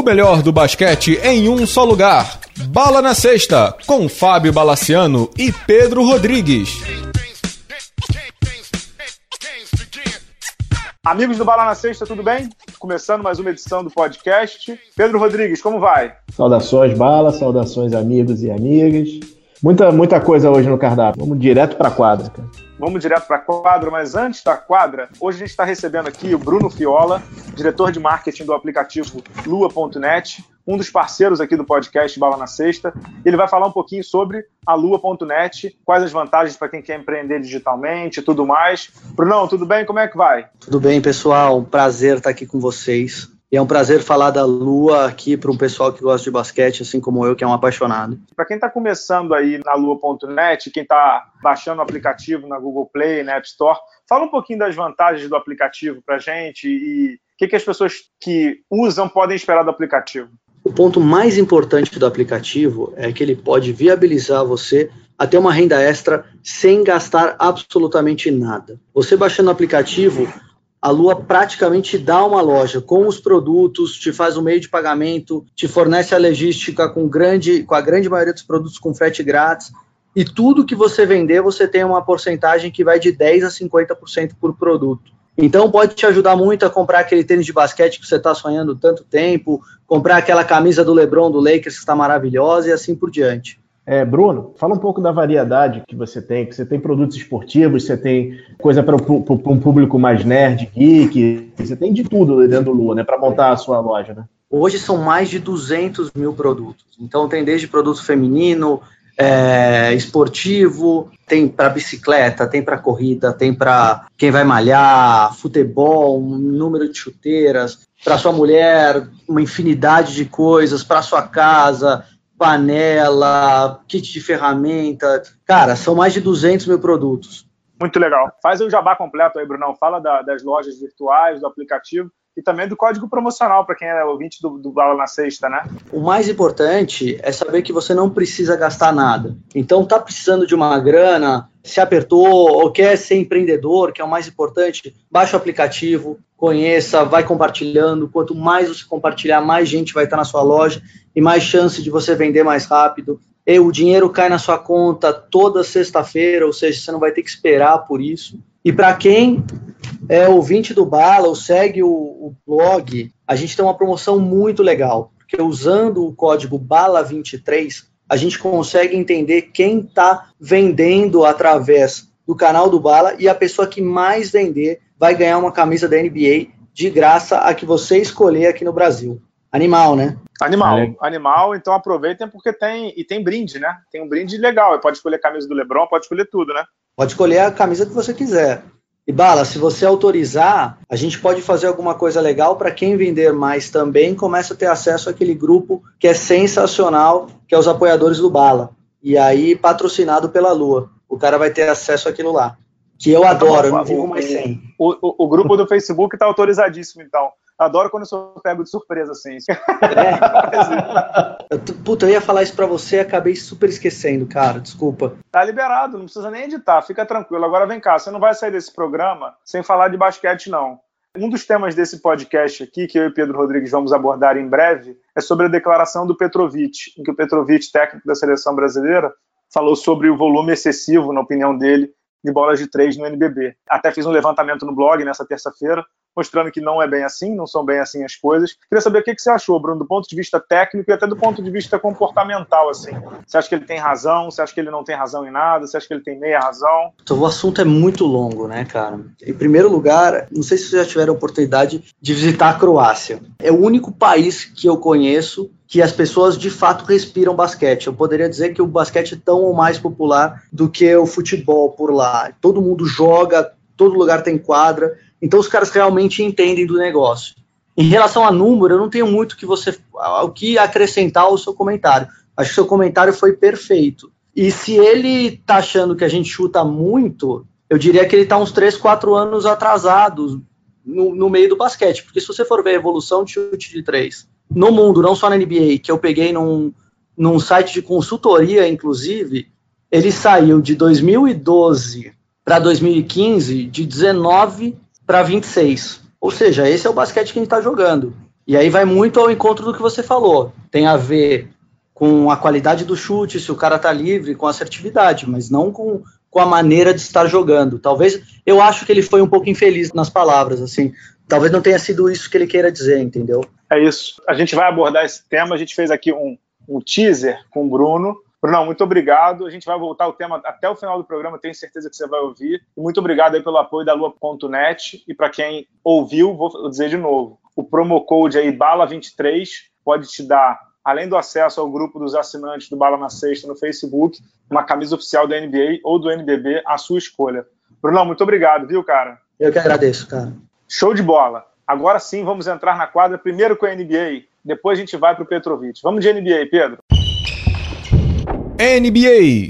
O melhor do basquete em um só lugar. Bala na Sexta, com Fábio Balaciano e Pedro Rodrigues. Amigos do Bala na Sexta, tudo bem? Começando mais uma edição do podcast. Pedro Rodrigues, como vai? Saudações, Bala, saudações, amigos e amigas. Muita, muita coisa hoje no cardápio. Vamos direto para a quadra, cara. Vamos direto para a quadra, mas antes da quadra, hoje a gente está recebendo aqui o Bruno Fiola, diretor de marketing do aplicativo Lua.net, um dos parceiros aqui do podcast Bala na Sexta. Ele vai falar um pouquinho sobre a Lua.net, quais as vantagens para quem quer empreender digitalmente e tudo mais. Brunão, tudo bem? Como é que vai? Tudo bem, pessoal. Prazer estar aqui com vocês. E é um prazer falar da Lua aqui para um pessoal que gosta de basquete, assim como eu, que é um apaixonado. Para quem está começando aí na Lua.net, quem está baixando o aplicativo na Google Play, na App Store, fala um pouquinho das vantagens do aplicativo para gente e o que, que as pessoas que usam podem esperar do aplicativo. O ponto mais importante do aplicativo é que ele pode viabilizar você a ter uma renda extra sem gastar absolutamente nada. Você baixando o aplicativo, a Lua praticamente dá uma loja com os produtos, te faz o um meio de pagamento, te fornece a logística com, grande, com a grande maioria dos produtos com frete grátis, e tudo que você vender, você tem uma porcentagem que vai de 10% a 50% por produto. Então pode te ajudar muito a comprar aquele tênis de basquete que você está sonhando tanto tempo, comprar aquela camisa do LeBron do Lakers que está maravilhosa e assim por diante. É, Bruno, fala um pouco da variedade que você tem, que você tem produtos esportivos, você tem coisa para um público mais nerd, geek, você tem de tudo dentro do Lua, né, para montar a sua loja, né? Hoje são mais de 200 mil produtos. Então tem desde produto feminino, é, esportivo, tem para bicicleta, tem para corrida, tem para quem vai malhar, futebol, um número de chuteiras, para sua mulher, uma infinidade de coisas, para sua casa, panela, kit de ferramenta. Cara, são mais de 200 mil produtos. Muito legal. Faz o jabá completo aí, Brunão. Fala da, das lojas virtuais, do aplicativo e também do código promocional para quem é ouvinte do, do Bala na Sexta, né? O mais importante é saber que você não precisa gastar nada. Então, tá precisando de uma grana, se apertou ou quer ser empreendedor, que é o mais importante, baixa o aplicativo, conheça, vai compartilhando. Quanto mais você compartilhar, mais gente vai estar na sua loja e mais chance de você vender mais rápido. E o dinheiro cai na sua conta toda sexta-feira, ou seja, você não vai ter que esperar por isso. E para quem é ouvinte do Bala ou segue o, o, blog, a gente tem uma promoção muito legal, porque usando o código BALA23, a gente consegue entender quem está vendendo através do canal do Bala e a pessoa que mais vender vai ganhar uma camisa da NBA de graça a que você escolher aqui no Brasil. Animal, né? Animal, é. animal, então aproveitem porque tem e tem brinde, né? Tem um brinde legal, pode escolher a camisa do LeBron, pode escolher tudo, né? Pode escolher a camisa que você quiser. E Bala, se você autorizar, a gente pode fazer alguma coisa legal para quem vender mais também começa a ter acesso àquele grupo que é sensacional, que é os apoiadores do Bala. E aí patrocinado pela Lua. O cara vai ter acesso àquilo lá. Que eu adoro, eu não vivo mais sem. O, o, o grupo do Facebook está autorizadíssimo, então. Adoro quando eu sou pego de surpresa, assim. É. Puta, eu ia falar isso pra você e acabei super esquecendo, cara. Desculpa. Tá liberado, não precisa nem editar, fica tranquilo. Agora vem cá, você não vai sair desse programa sem falar de basquete, não. Um dos temas desse podcast aqui, que eu e Pedro Rodrigues vamos abordar em breve, é sobre a declaração do Petrovic, em que o Petrovic, técnico da seleção brasileira, falou sobre o volume excessivo, na opinião dele, de bolas de três no NBB. Até fiz um levantamento no blog nessa terça-feira, mostrando que não é bem assim, não são bem assim as coisas. Queria saber o que, você achou, Bruno, do ponto de vista técnico e até do ponto de vista comportamental, assim. Você acha que ele tem razão? Você acha que ele não tem razão em nada? Você acha que ele tem meia razão? Então, o assunto é muito longo, né, cara? Em primeiro lugar, não sei se vocês já tiveram oportunidade de visitar a Croácia. É o único país que eu conheço que as pessoas de fato respiram basquete. Eu poderia dizer que o basquete é tão ou mais popular do que o futebol por lá. Todo mundo joga, todo lugar tem quadra. Então os caras realmente entendem do negócio. Em relação a número, eu não tenho muito que você, o que acrescentar ao seu comentário. Acho que seu comentário foi perfeito. E se ele tá achando que a gente chuta muito, eu diria que ele tá uns 3, 4 anos atrasado no, no meio do basquete. Porque se você for ver a evolução de chute de 3 no mundo, não só na NBA, que eu peguei num, num site de consultoria, inclusive, ele saiu de 2012 para 2015 de 19 para 26. Ou seja, esse é o basquete que a gente está jogando. E aí vai muito ao encontro do que você falou. Tem a ver com a qualidade do chute, se o cara tá livre, com assertividade, mas não com, com a maneira de estar jogando. Talvez eu acho que ele foi um pouco infeliz nas palavras, assim. Talvez não tenha sido isso que ele queira dizer, entendeu? É isso. A gente vai abordar esse tema. A gente fez aqui um, um teaser com o Bruno. Bruno, muito obrigado. A gente vai voltar o tema até o final do programa, tenho certeza que você vai ouvir. E muito obrigado aí pelo apoio da Lua.net. E para quem ouviu, vou dizer de novo: o promo code aí BALA23 pode te dar, além do acesso ao grupo dos assinantes do Bala na Sexta no Facebook, uma camisa oficial da NBA ou do NBB, a sua escolha. Bruno, muito obrigado, viu, cara? Eu que agradeço, cara. Show de bola. Agora sim, vamos entrar na quadra, primeiro com a NBA, depois a gente vai para o Petrovic. Vamos de NBA, Pedro. NBA.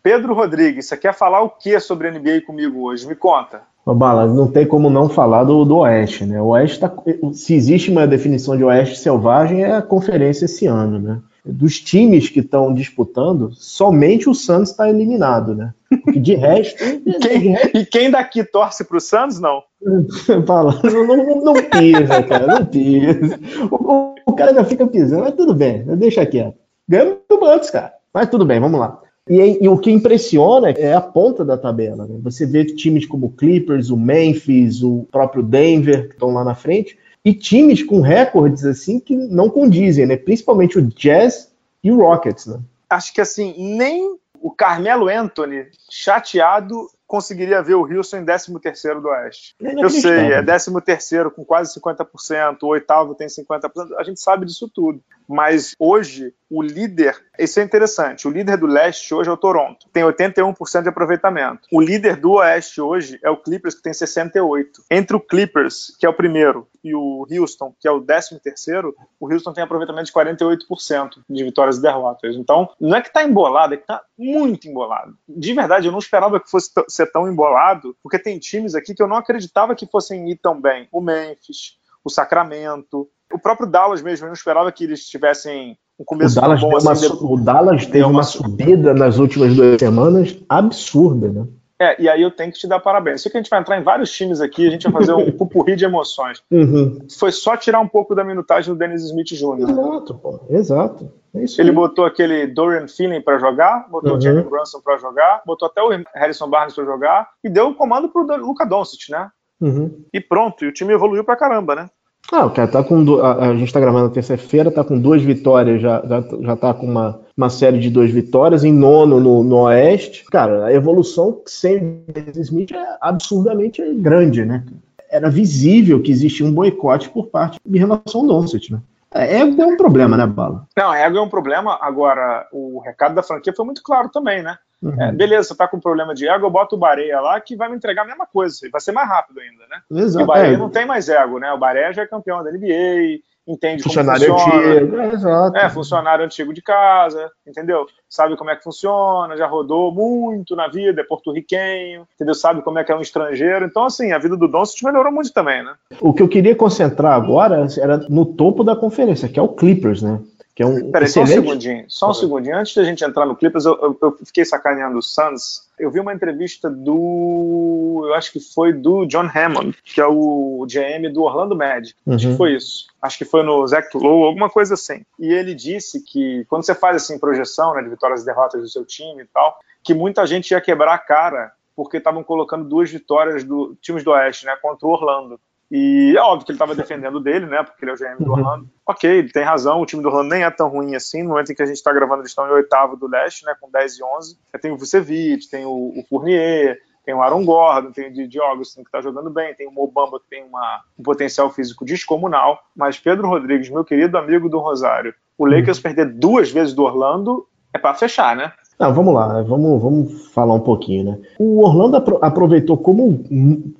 Pedro Rodrigues, você quer falar o que sobre a NBA comigo hoje? Me conta. Bala, não tem como não falar do, do Oeste, né? O Oeste tá, se existe uma definição de Oeste selvagem, é a conferência esse ano, né? Dos times que estão disputando, somente o Santos está eliminado, né? Porque de resto. quem, e quem daqui torce para o Santos, não? Fala, não, não, não pisa, cara, não pisa. O, o, cara já fica pisando, mas tudo bem, deixa quieto. Ganhamos do Santos, cara. Mas tudo bem, vamos lá. E, e, o que impressiona é a ponta da tabela. Né? Você vê times como o Clippers, o Memphis, o próprio Denver, que estão lá na frente, e times com recordes assim que não condizem, né? principalmente o Jazz e o Rockets. Né? Acho que assim, nem o Carmelo Anthony, chateado, conseguiria ver o Houston em 13º do Oeste. É eu sei, é 13º com quase 50%, o oitavo tem 50%, a gente sabe disso tudo. Mas hoje, o líder, isso é interessante, o líder do leste hoje é o Toronto, tem 81% de aproveitamento. O líder do oeste hoje é o Clippers, que tem 68%. Entre o Clippers, que é o primeiro, e o Houston, que é o 13 terceiro, o Houston tem aproveitamento de 48% de vitórias e derrotas. Então, não é que está embolado, é que está muito embolado. De verdade, eu não esperava que fosse ser tão embolado, porque tem times aqui que eu não acreditava que fossem ir tão bem. O Memphis, o Sacramento, o próprio Dallas mesmo, eu não esperava que eles tivessem um começo o Dallas bom assim. Uma, o Dallas teve uma, uma subida nas últimas duas semanas absurda, né? É, e aí eu tenho que te dar parabéns. Sei que a gente vai entrar em vários times aqui, a gente vai fazer um pupurri de emoções. Uhum. Foi só tirar um pouco da minutagem do Dennis Smith Jr. Exato, pô. Exato. É Ele botou aquele Dorian Feeling para jogar, botou uhum. o Jalen Brunson para jogar, botou até o Harrison Barnes para jogar e deu o comando pro Luca Doncic, né? Uhum. E pronto, e o time evoluiu pra caramba, né? Ah, o cara tá com. Do... A, gente tá gravando terça-feira, tá com duas vitórias, já, já, já tá com uma, uma série de duas vitórias, em nono no, no Oeste. Cara, a evolução sem Smith é absurdamente grande, né? Era visível que existia um boicote por parte em relação ao Doncic, né? É, é um problema, né, Bala? Não, ego é um problema. Agora, o recado da franquia foi muito claro também, né? Uhum. É, beleza, você tá com problema de ego, eu boto o Bareia lá que vai me entregar a mesma coisa, vai ser mais rápido ainda, né? Exato. E o Bareia é. não tem mais ego, né? O Bareia já é campeão da NBA, entende funcionário como funciona. Antigo, é, exato. É, funcionário antigo de casa, entendeu? Sabe como é que funciona, já rodou muito na vida, é porto-riquenho, entendeu? Sabe como é que é um estrangeiro. Então, assim, a vida do Doncic melhorou muito também, né? O que eu queria concentrar agora era no topo da conferência, que é o Clippers, né? Que é um Peraí, excelente... só um segundinho, só um segundinho. Antes da gente entrar no Clippers, eu, eu, eu, fiquei sacaneando o Suns. Eu vi uma entrevista do. Eu acho que foi do John Hammond, que é o GM do Orlando Magic. Uhum. Acho que foi isso. Acho que foi no Zach Lowe, alguma coisa assim. E ele disse que quando você faz assim projeção né, de vitórias e derrotas do seu time e tal, que muita gente ia quebrar a cara porque estavam colocando duas vitórias do times do Oeste, né, contra o Orlando. E é óbvio que ele estava defendendo dele, né? Porque ele é o GM do uhum. Orlando. Ok, ele tem razão, o time do Orlando nem é tão ruim assim. No momento em que a gente está gravando, eles estão em oitavo do leste, né? Com 10 e 11. Tem o Vucevic, tem o, o Fournier, tem o Aaron Gordon, tem o Didi Augustin que está jogando bem, tem o Mobamba que tem uma, um potencial físico descomunal. Mas Pedro Rodrigues, meu querido amigo do Rosário, o Lakers uhum. perder duas vezes do Orlando é para fechar, né? Não, vamos lá, vamos, vamos falar um pouquinho, né? O Orlando aproveitou como,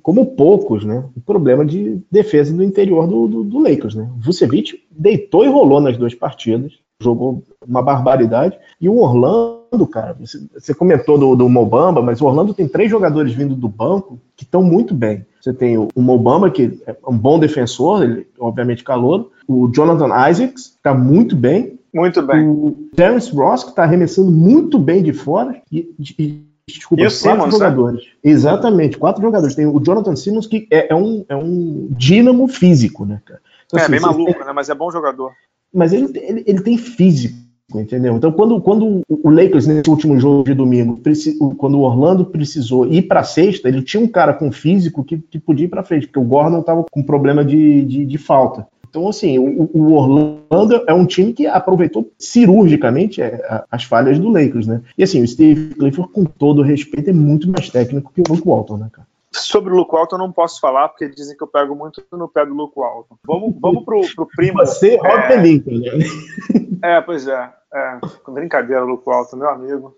como poucos, né? O problema de defesa do interior do, do, do Lakers, né? Vucevic deitou e rolou nas duas partidas, jogou uma barbaridade. E o Orlando, cara, você, você comentou do, do Mobamba, mas o Orlando tem três jogadores vindo do banco que estão muito bem. Você tem o, o Mobamba, que é um bom defensor, ele obviamente calor. O Jonathan Isaacs está muito bem. Muito bem. O Terence Ross, que está arremessando muito bem de fora. E, e desculpa, quatro Simmons, jogadores. Né? Exatamente, quatro jogadores. Tem o Jonathan Simmons, que é, é um, é um dínamo físico, né, cara? Então, é, assim, bem maluco, tem... né? Mas é bom jogador. Mas ele, ele, ele tem físico, entendeu? Então, quando, quando o Lakers, nesse último jogo de domingo, quando o Orlando precisou ir para sexta, ele tinha um cara com físico que, que podia ir para frente, porque o Gordon estava com problema de, de, de falta. Então, assim, o, o, Orlando é um time que aproveitou cirurgicamente é, as falhas do Lakers, né? E assim, o Steve Clifford, com todo respeito, é muito mais técnico que o Luke Walton, né, cara? Sobre o Luke Walton eu não posso falar, porque dizem que eu pego muito no pé do Luke Walton. Vamos, vamos pro, pro primo. Você, Rob é... Lincoln, né? É, pois é. é. Brincadeira, Luke Walton, meu amigo.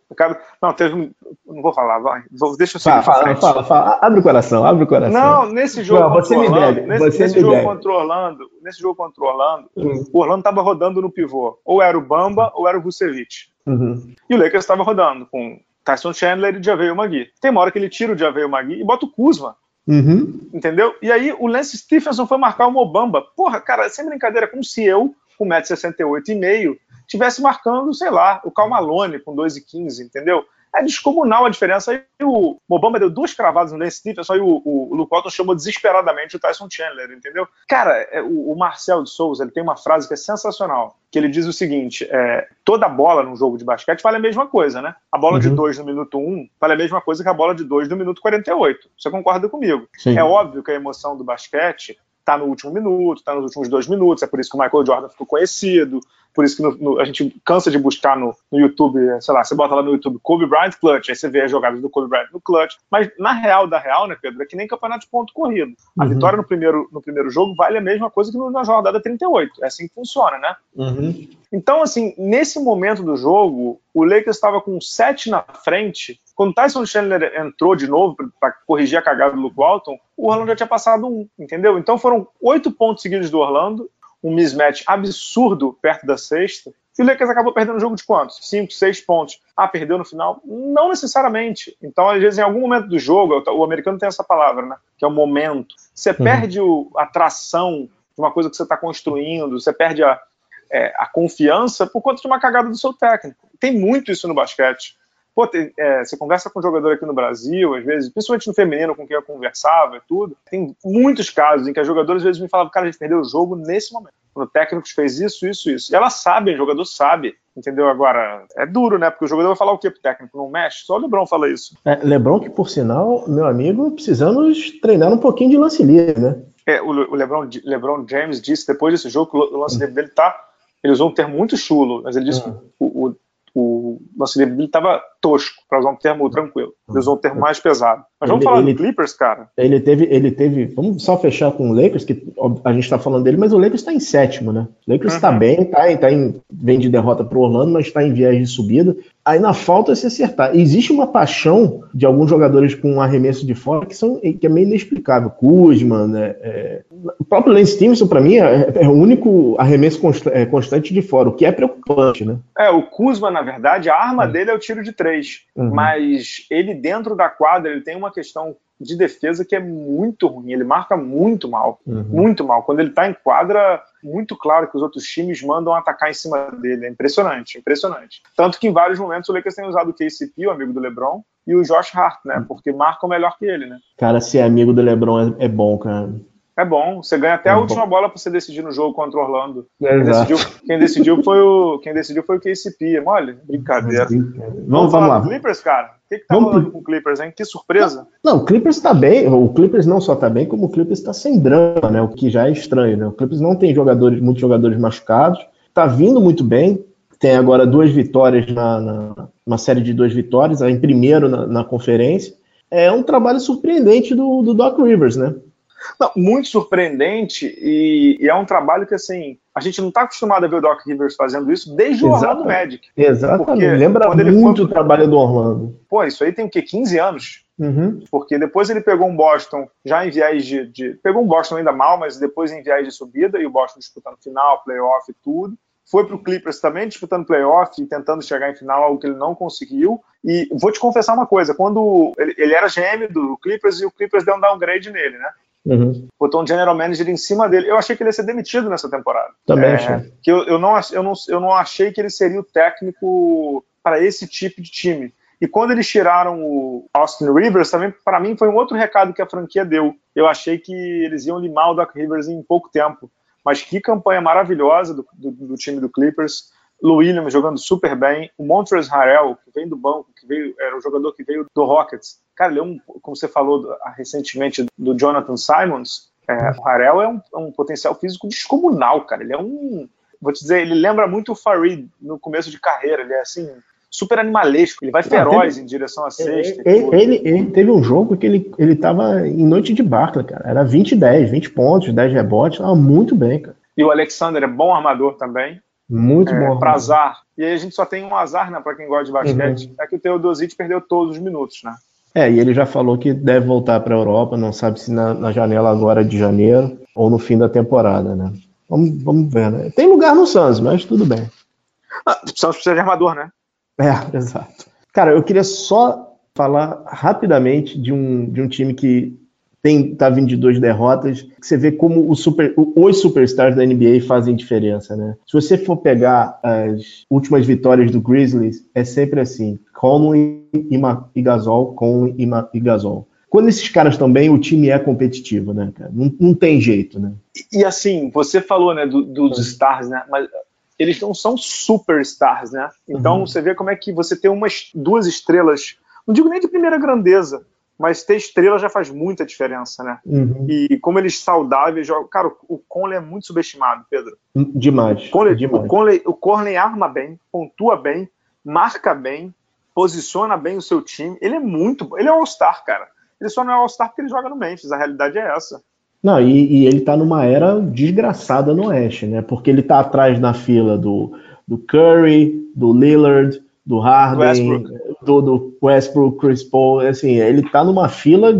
Não, teve. Não vou falar, vai. Deixa eu seguir. Fala, fala, fala, Abre o coração, abre o coração. Não, nesse jogo. Não, você me Orlando, deve. Nesse, nesse jogo deve. contra o Orlando, nesse jogo contra o Orlando, hum. o Orlando estava rodando no pivô. Ou era o Bamba ou era o Vucevic. Uhum. E o Lakers estava rodando com Tyson Chandler e Javeio Magui. Tem uma hora que ele tira o Javeio Magui e bota o Kuzma. Uhum. Entendeu? E aí o Lance Stephenson foi marcar o Mobamba. Porra, cara, sem brincadeira, como se eu, com 1,68m e meio, tivesse marcando, sei lá, o Cal Malone com 2,15, entendeu? É descomunal a diferença. Aí o Obama deu duas cravadas no Lance Stephenson e o, o, o Luke Walton chamou desesperadamente o Tyson Chandler, entendeu? Cara, é, o, o, Marcel de Souza ele tem uma frase que é sensacional, que ele diz o seguinte, é, toda bola num jogo de basquete vale a mesma coisa, né? A bola uhum. de 2 no minuto 1 um, vale a mesma coisa que a bola de 2 no minuto 48. Você concorda comigo? Sim. É óbvio que a emoção do basquete está no último minuto, está nos últimos dois minutos, é por isso que o Michael Jordan ficou conhecido, por isso que no, no, a gente cansa de buscar no, no, YouTube, sei lá, você bota lá no YouTube Kobe Bryant Clutch, aí você vê as jogadas do Kobe Bryant no Clutch, mas na real da real, né, Pedro, é que nem campeonato de ponto corrido. A uhum. vitória no primeiro, no primeiro jogo vale a mesma coisa que na jornada 38, é assim que funciona, né? Uhum. Então, assim, nesse momento do jogo, o Lakers estava com 7 na frente. Quando o Tyson Chandler entrou de novo para corrigir a cagada do Luke Walton, o Orlando já tinha passado um, entendeu? Então foram oito pontos seguidos do Orlando, um mismatch absurdo perto da sexta. E o Lakers acabou perdendo o jogo de quantos? Cinco, seis pontos. Ah, perdeu no final? Não necessariamente. Então, às vezes, em algum momento do jogo, o americano tem essa palavra, né? Que é o momento. Você uhum. perde a tração de uma coisa que você está construindo, você perde a, é, a confiança por conta de uma cagada do seu técnico. Tem muito isso no basquete. Pô, tem, é, você conversa com um jogador aqui no Brasil, às vezes, principalmente no feminino com quem eu conversava e tudo, tem muitos casos em que as jogadoras às vezes me falavam, cara, a gente perdeu o jogo nesse momento. Quando o técnico fez isso, isso, isso. E elas sabem, o jogador sabe, entendeu? Agora, é duro, né? Porque o jogador vai falar o quê pro técnico? Não mexe? Só o Lebron fala isso. É, Lebron que, por sinal, meu amigo, precisamos treinar um pouquinho de lance livre, né? É, o, Lebron, Lebron James disse depois desse jogo que o lance livre dele tá ele usou um termo muito chulo, mas ele disse que o, o, o nosso livro estava tosco, para usar um termo tranquilo. Ele usou um termo mais pesado. Mas vamos ele, falar ele, do Clippers, cara. Ele teve, ele teve. Vamos só fechar com o Lakers, que a gente está falando dele, mas o Lakers está em sétimo, né? O Lakers está uhum. bem, tá, tá em, vem de derrota para o Orlando, mas está em viagem de subida. Aí na falta se acertar. Existe uma paixão de alguns jogadores com um arremesso de fora que, são, que é meio inexplicável. Kuzma, né? É, o próprio Lance Stevenson, para mim, é, é, o único arremesso const, é, constante de fora, o que é preocupante, né? É, o Kuzma, na verdade, a arma uhum. dele é o tiro de três. Uhum. Mas ele, dentro da quadra, ele tem uma questão de defesa que é muito ruim. Ele marca muito mal. Uhum. Muito mal. Quando ele está em quadra, muito claro que os outros times mandam atacar em cima dele. É impressionante, impressionante. Tanto que em vários momentos o Lakers tem usado o KCP, o amigo do LeBron, e o Josh Hart, né? Uhum. Porque marcam melhor que ele, né? Cara, ser amigo do LeBron é, é bom, cara. É bom, você ganha até é a última bom. bola para você decidir no jogo contra o Orlando. É, quem, decidiu, quem, decidiu, foi o quem decidiu foi o KCP, é mole? Brincadeira. Vamos, vamos, vamos lá. Clippers, cara. O que, que tá vamos... rolando com o Clippers, hein? Que surpresa. Não, o Clippers tá bem. O Clippers não só tá bem, como o Clippers tá sem drama, né? O que já é estranho, né? O Clippers não tem jogadores, muitos jogadores machucados. Tá vindo muito bem. Tem agora duas vitórias na, na uma série de duas vitórias, em primeiro na, na conferência. É um trabalho surpreendente do, do Doc Rivers, né? Não, muito surpreendente e, e, é um trabalho que, assim, a gente não está acostumado a ver o Doc Rivers fazendo isso desde o Orlando Magic. Exatamente. Lembra muito foi... o trabalho do Orlando. Pô, isso aí tem o quê? 15 anos? Uhum. Porque depois ele pegou um Boston já em viés de, de, Pegou um Boston ainda mal, mas depois em viés de subida, e o Boston disputando final, playoff e tudo. Foi para o Clippers também disputando playoff e tentando chegar em final, algo que ele não conseguiu. E vou te confessar uma coisa: quando ele, ele era GM do Clippers e o Clippers deu um downgrade nele, né? Uhum. Botou um general manager em cima dele. Eu achei que ele ia ser demitido nessa temporada. Também é, achei. Que eu, eu, não, eu, não, eu não achei que ele seria o técnico para esse tipo de time. E quando eles tiraram o Austin Rivers, também para mim foi um outro recado que a franquia deu. Eu achei que eles iam limar o Doc Rivers em pouco tempo. Mas que campanha maravilhosa do, do, do time do Clippers. Lou Williams jogando super bem. O Montrezl Harrell, que vem do banco, que veio, era o jogador que veio do Rockets. Cara, ele é um, como você falou recentemente do Jonathan Simons, é, o Harrell é um, é um, potencial físico descomunal, cara. Ele é um. Vou te dizer, ele lembra muito o Farid no começo de carreira. Ele é assim, super animalesco. Ele vai feroz teve, em direção à sexta. Ele, ele, ele, teve um jogo que ele, ele tava em noite de Barclay, cara. Era 20 10, 20 pontos, 10 rebotes. Tava muito bem, cara. E o Alexander é bom armador também. Muito é, bom. Pra azar. E aí a gente só tem um azar, né, pra quem gosta de basquete. Uhum. É que o Teodosic perdeu todos os minutos, né? É, e ele já falou que deve voltar para a Europa, não sabe se na, na, janela agora de janeiro ou no fim da temporada, né? Vamos, vamos ver, né? Tem lugar no Suns, mas tudo bem. Ah, Suns precisa de armador, né? É, exato. Cara, eu queria só falar rapidamente de um, de um time que tem tá vindo de duas derrotas, que você vê como o super, os superstars da NBA fazem diferença, né? Se você for pegar as últimas vitórias do Grizzlies, é sempre assim: Conley e, Gasol, Conley e, Gasol. Quando esses caras estão bem, o time é competitivo, né, cara? Não, não tem jeito, né? E, e assim, você falou, né, do, dos stars, né? Mas eles não são superstars, né? Então uhum. você vê como é que você tem umas duas estrelas, não digo nem de primeira grandeza, mas ter estrela já faz muita diferença, né? Uhum. E como eles saudáveis jogam. Cara, o Conley é muito subestimado, Pedro. Demais. O Conley, demais. O, Conley, o Conley arma bem, pontua bem, marca bem, posiciona bem o seu time. Ele é muito. Ele é All-Star, cara. Ele só não é All-Star porque ele joga no Memphis. A realidade é essa. Não, e, e, ele tá numa era desgraçada no Oeste, né? Porque ele tá atrás na fila do, do Curry, do Lillard, do Harden, do, do, Westbrook, Chris Paul, assim, ele tá numa fila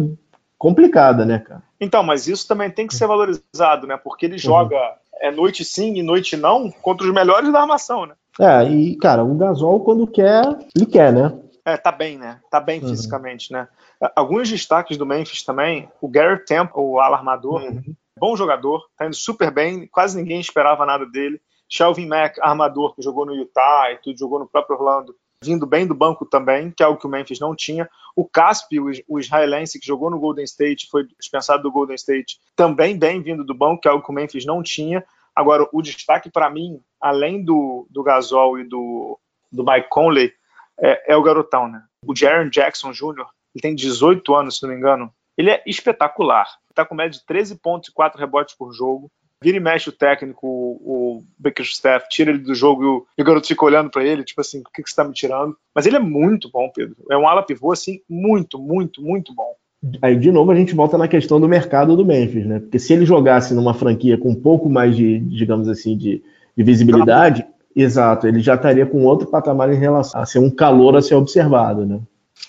complicada, né, cara? Então, mas isso também tem que ser valorizado, né? Porque ele uhum. joga é, noite sim e noite não contra os melhores da armação, né? É, e, cara, o Gasol, quando quer, ele quer, né? É, tá bem, né? Tá bem uhum. fisicamente, né? Alguns destaques do Memphis também, o Garrett Temple, o alarmador, uhum. bom jogador, tá indo super bem, quase ninguém esperava nada dele. Shelvin Mack, armador, que jogou no Utah e tudo, jogou no próprio Orlando, vindo bem do banco também, que é algo que o Memphis não tinha. O Caspi, o israelense, que jogou no Golden State, foi dispensado do Golden State, também bem vindo do banco, que é algo que o Memphis não tinha. Agora, o destaque para mim, além do, do Gasol e do, do Mike Conley, é, é o garotão, né? O Jaron Jackson Jr., ele tem 18 anos, se não me engano. Ele é espetacular. Está com média de 13 pontos e 4 rebotes por jogo vira e mexe o técnico, o, o Staff tira ele do jogo e o, e o garoto fica olhando para ele, tipo assim, por que, que você tá me tirando? Mas ele é muito bom, Pedro. É um ala pivô, assim, muito, muito, muito bom. Aí, de novo, a gente volta na questão do mercado do Memphis, né? Porque se ele jogasse numa franquia com um pouco mais de, digamos assim, de, de visibilidade, exato, ele já estaria com outro patamar em relação a ser um calor a ser observado, né?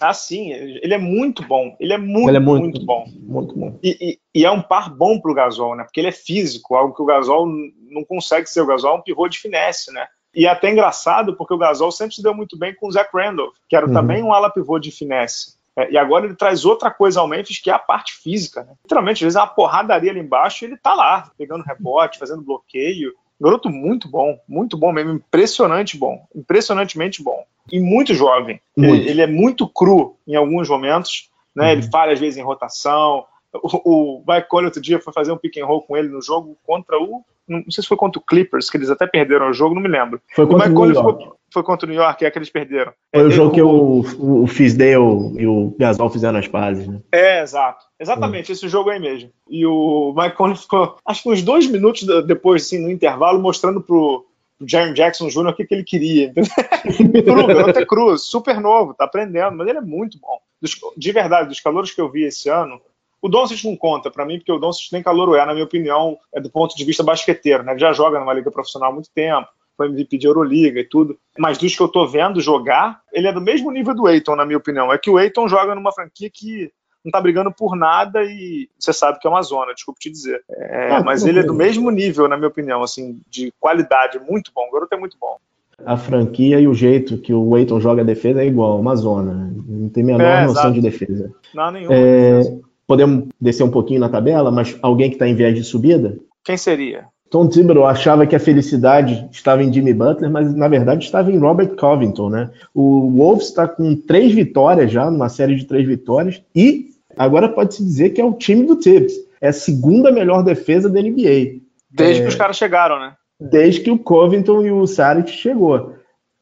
Ah, sim, ele é muito bom. Ele é muito, ele é muito, muito bom. Muito bom. E, e, e é um par bom para o Gasol, né? Porque ele é físico, algo que o Gasol não consegue ser. O Gasol é um pivô de finesse, né? E é até engraçado, porque o Gasol sempre se deu muito bem com o Zach Randolph, que era uhum. também um ala pivô de finesse. É, e agora ele traz outra coisa ao Memphis, que é a parte física. Né? Literalmente, às vezes é uma porradaria ali embaixo e ele tá lá, pegando rebote, fazendo bloqueio. Garoto muito bom, muito bom mesmo, impressionante bom, impressionantemente bom. E muito jovem. Muito. Ele, ele, é muito cru em alguns momentos, né? Uhum. Ele falha às vezes em rotação. O, o Mike Conley outro dia foi fazer um pick and roll com ele no jogo contra o. Não sei se foi contra o Clippers, que eles até perderam o jogo, não me lembro. Foi contra o Mike Conley foi, foi, contra o New York, é que eles perderam. Foi é, o jogo que o, o Fisdale e o Gasol fizeram as pazes, né? É, exato. Exatamente, esse jogo aí mesmo. E o Mike Conley ficou, acho que uns dois minutos depois, assim, no intervalo, mostrando pro, pro Jaron Jackson Jr. o que, que ele queria. cru, garoto é cru, super novo, tá aprendendo, mas ele é muito bom. Dos, de verdade, dos calores que eu vi esse ano, o Doncic não conta para mim, porque o Doncic nem calor é, na minha opinião, é do ponto de vista basqueteiro, né? Ele já joga numa liga profissional há muito tempo, foi MVP de Euroliga e tudo. Mas dos que eu tô vendo jogar, ele é do mesmo nível do Eiton, na minha opinião. É que o Eiton joga numa franquia que não tá brigando por nada e você sabe que é uma zona, desculpe te dizer. É, ah, mas ele é do mesmo nível, na minha opinião, assim, de qualidade, muito bom. O garoto é muito bom. A franquia e o jeito que o Eiton joga a defesa é igual, uma zona. Não tem a menor é, noção exato. de defesa. Não, nenhuma. É, podemos descer um pouquinho na tabela, mas alguém que está em viés de subida? Quem seria? Tom Thibodeau achava que a felicidade estava em Jimmy Butler, mas na verdade estava em Robert Covington, né? O Wolves está com três vitórias já, numa série de três vitórias, e agora pode-se dizer que é o time do Tibbs. É a segunda melhor defesa da NBA. Desde é... que os caras chegaram, né? Desde que o Covington e o Saric chegou.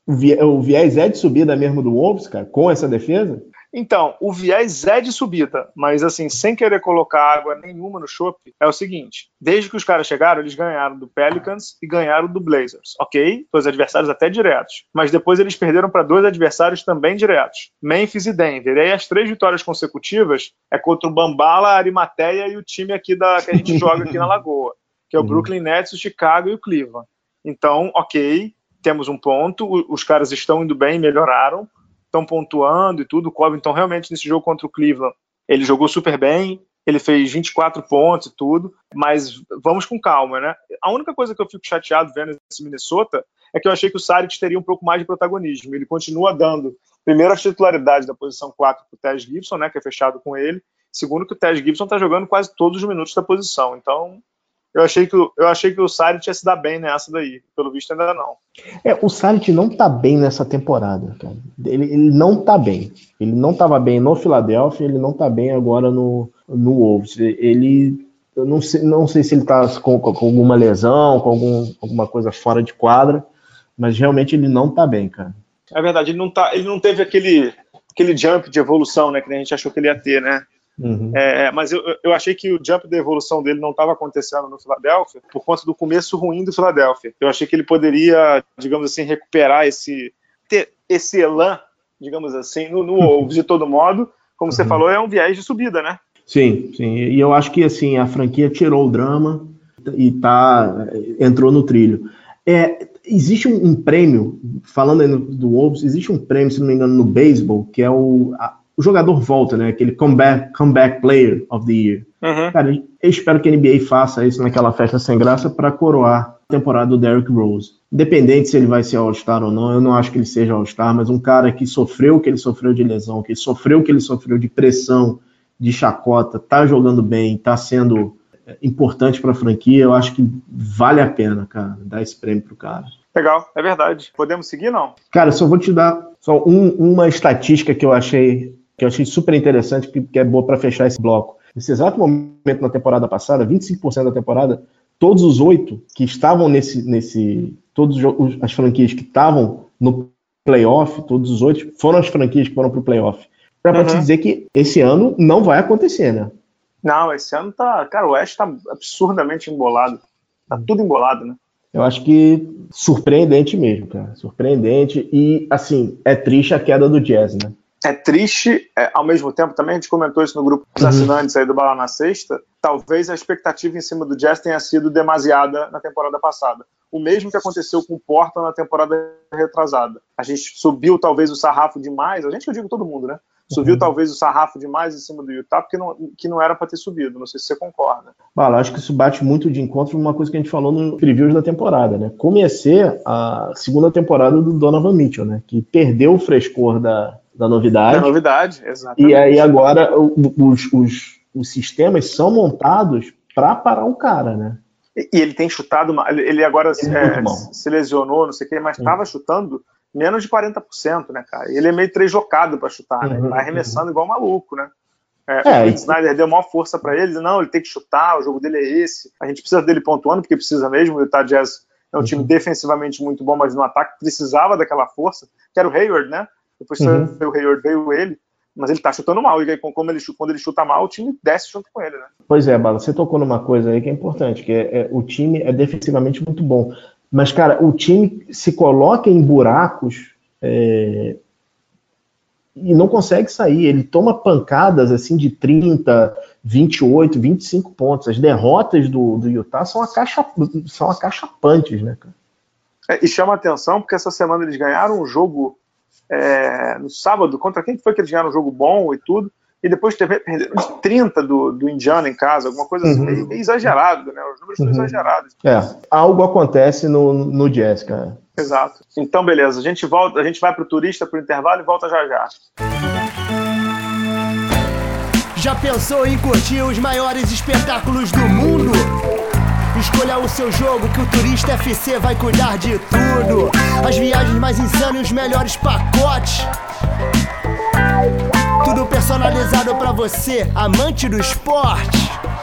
O viés é de subida mesmo do Wolves, cara, com essa defesa? Então, o viés é de subida, mas assim, sem querer colocar água nenhuma no chope, é o seguinte: desde que os caras chegaram, eles ganharam do Pelicans e ganharam do Blazers, ok? Dois adversários até diretos. Mas depois eles perderam para dois adversários também diretos: Memphis e Denver. E aí as três vitórias consecutivas é contra o Bambala, a Arimateia e o time aqui da, que a gente joga aqui na Lagoa, que é o uhum. Brooklyn Nets, o Chicago e o Cleveland. Então, ok, temos um ponto, os caras estão indo bem, melhoraram estão pontuando e tudo. O Covington realmente nesse jogo contra o Cleveland, ele jogou super bem, ele fez 24 pontos e tudo, mas vamos com calma, né? A única coisa que eu fico chateado vendo esse Minnesota é que eu achei que o Saric teria um pouco mais de protagonismo. Ele continua dando, primeiro, a titularidade da posição 4 para o Tess Gibson, né, que é fechado com ele. Segundo, que o Tess Gibson está jogando quase todos os minutos da posição. Então, eu achei que, eu achei que o Sarit ia se dar bem nessa daí. Pelo visto, ainda não. É, o Sarit não tá bem nessa temporada, cara. Ele, ele não tá bem. Ele não tava bem no Philadelphia, ele não tá bem agora no, no Wolves. Ele. Eu não sei, não sei se ele tá com, com alguma lesão, com algum, alguma coisa fora de quadra, mas realmente ele não tá bem, cara. É verdade, ele não, tá, ele não teve aquele, aquele jump de evolução, né, que a gente achou que ele ia ter, né? Uhum. É, mas eu, eu achei que o jump da evolução dele não estava acontecendo no Philadelphia por conta do começo ruim do Philadelphia. Eu achei que ele poderia, digamos assim, recuperar esse ter esse elan, digamos assim, no, no Wolves de todo modo. Como uhum. você falou, é um viés de subida, né? Sim, sim. E eu acho que assim a franquia tirou o drama e tá entrou no trilho. É, existe um, um prêmio, falando aí do Wolves, existe um prêmio, se não me engano, no beisebol, que é o a, o jogador volta, né? Aquele comeback, comeback player of the year. Uhum. Cara, eu espero que a NBA faça isso naquela festa sem graça para coroar a temporada do Derrick Rose. Independente se ele vai ser All-Star ou não, eu não acho que ele seja All-Star, mas um cara que sofreu o que ele sofreu de lesão, que sofreu o que ele sofreu de pressão, de chacota, tá jogando bem, tá sendo é, importante para a franquia, eu acho que vale a pena, cara, dar esse prêmio pro cara. Legal, é verdade. Podemos seguir, não? Cara, só vou te dar só um, uma estatística que eu achei que eu achei super interessante, que, que é boa para fechar esse bloco. Nesse exato momento na temporada passada, 25% da temporada, todos os oito que estavam nesse, nesse todas as franquias que estavam no playoff, todos os oito foram as franquias que foram para o playoff. Para uhum. te dizer que esse ano não vai acontecer, né? Não, esse ano tá. Cara, o Oeste tá absurdamente embolado. Tá tudo embolado, né? Eu acho que surpreendente mesmo, cara. Surpreendente. E, assim, é triste a queda do Jazz, né? É triste, é, ao mesmo tempo, também a gente comentou isso no grupo dos uhum. assinantes aí do Bala na Sexta, talvez a expectativa em cima do Jazz tenha sido demasiada na temporada passada. O mesmo que aconteceu com o Portland na temporada retrasada. A gente subiu talvez o sarrafo demais, a gente eu digo todo mundo, né? Subiu uhum. talvez o sarrafo demais em cima do Utah, porque não, que não era para ter subido. Não sei se você concorda. Bala, acho que isso bate muito de encontro com uma coisa que a gente falou no previews da temporada, né? Ser a segunda temporada do Donovan Mitchell, né? Que perdeu o frescor da, da novidade. Da novidade, exatamente. E aí agora os, os, os sistemas são montados para parar o cara, né? E, e ele tem chutado, ele agora é, se lesionou, não sei o que, mas estava chutando menos de 40%, né, cara? E ele é meio trejocado para chutar, né? Ele vai uhum, arremessando uhum. igual maluco, né? É, é, o e... Snyder deu maior força para ele, não, ele tem que chutar, o jogo dele é esse. A gente precisa dele pontuando, porque precisa mesmo. O Utah Jazz é um time uhum. defensivamente muito bom, mas no ataque precisava daquela força, que era o Hayward, né? Depois uhum. o Hayward, veio ele, mas ele tá chutando mal. E como ele, quando ele chuta mal, o time desce junto com ele, né? Pois é, Bala, você tocou numa coisa aí que é importante, que é, é, o time é defensivamente muito bom. Mas, cara, o time se coloca em buracos é, e não consegue sair. Ele toma pancadas assim de 30, 28, 25 pontos. As derrotas do, do Utah são, a caixa, são acachapantes, né, cara? É, e chama atenção porque essa semana eles ganharam um jogo é, no sábado, contra quem foi que eles ganharam um jogo bom e tudo, e depois teve, perderam de 30 do, do Indiana em casa, alguma coisa assim, uhum. meio, meio, exagerado, né? Os números uhum. são exagerados. É, algo acontece no, no jazz, cara. Exato. Então, beleza, a gente volta, a gente vai pro turista pro intervalo e volta já já. Já pensou em curtir os maiores espetáculos do mundo? Escolha o seu jogo que o Turista FC vai cuidar de tudo. As viagens mais insanas e os melhores pacotes. Tudo personalizado para você, amante do esporte.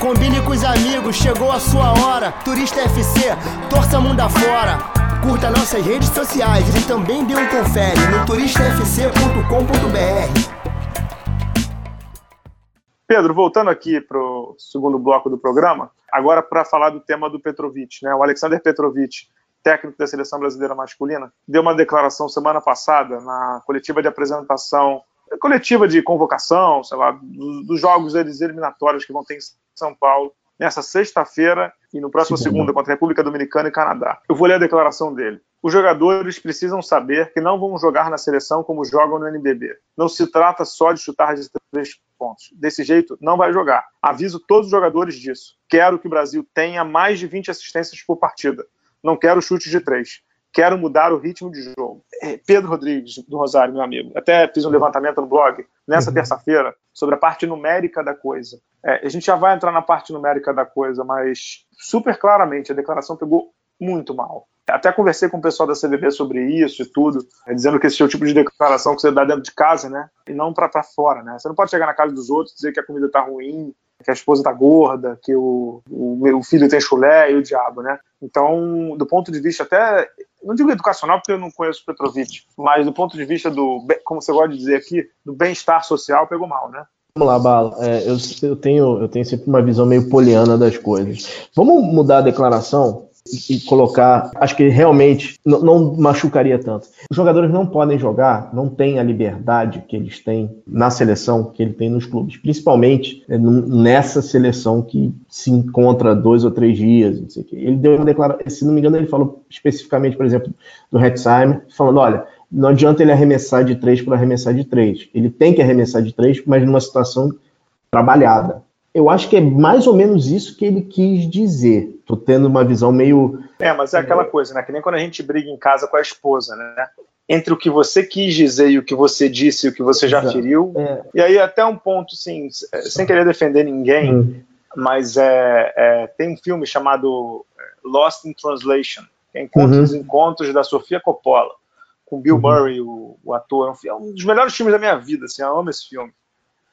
Combine com os amigos, chegou a sua hora. Turista FC, torça mundo afora. Curta nossas redes sociais e também dê um confere no turistafc.com.br. Pedro, voltando aqui para o segundo bloco do programa, agora para falar do tema do Petrovic, né? O Alexander Petrovic, técnico da seleção brasileira masculina, deu uma declaração semana passada na coletiva de apresentação, coletiva de convocação, sei lá, dos, dos jogos deles eliminatórios que vão ter em São Paulo nessa sexta-feira e no próximo Sim, segunda contra a República Dominicana e Canadá. Eu vou ler a declaração dele. Os jogadores precisam saber que não vão jogar na seleção como jogam no NBB. Não se trata só de chutar de três pontos. Desse jeito, não vai jogar. Aviso todos os jogadores disso. Quero que o Brasil tenha mais de 20 assistências por partida. Não quero chutes de três. Quero mudar o ritmo de jogo. É, Pedro Rodrigues, do Rosário, meu amigo, até fiz um levantamento no blog nessa uhum. terça-feira sobre a parte numérica da coisa. É, a gente já vai entrar na parte numérica da coisa, mas super claramente a declaração pegou muito mal. Até conversei com o pessoal da CBB sobre isso e tudo, é, dizendo que esse é o tipo de declaração que você dá dentro de casa, né? E não para fora, né? Você não pode chegar na casa dos outros e dizer que a comida tá ruim, que a esposa tá gorda, que o, o, o filho tem chulé e o diabo, né? Então, do ponto de vista até, não digo educacional porque eu não conheço Petrovic, mas do ponto de vista do, como você gosta de dizer aqui, do bem-estar social, pegou mal, né? Vamos lá, Bala. É, eu, eu, tenho, eu tenho sempre uma visão meio poliana das coisas. Vamos mudar a declaração e colocar, acho que realmente não machucaria tanto. Os jogadores não podem jogar, não têm a liberdade que eles têm na seleção, que ele tem nos clubes, principalmente é, nessa seleção que se encontra dois ou três dias, não sei o quê. Ele deu uma declaração, se não me engano, ele falou especificamente, por exemplo, do Hetzheimer, falando, olha, não adianta ele arremessar de três por arremessar de três. Ele tem que arremessar de três, mas numa situação trabalhada. Eu acho que é mais ou menos isso que ele quis dizer tô tendo uma visão meio. É, mas é aquela coisa, né? Que nem quando a gente briga em casa com a esposa, né? Entre o que você quis dizer e o que você disse e o que você já feriu. É. E aí, até um ponto, assim, sem querer defender ninguém, hum. mas é, é, tem um filme chamado é, Lost in Translation, que é Encontros uhum. Encontros da Sofia Coppola, com Bill uhum. Murray, o, o ator. É um, dos melhores filmes da minha vida, assim, eu amo esse filme.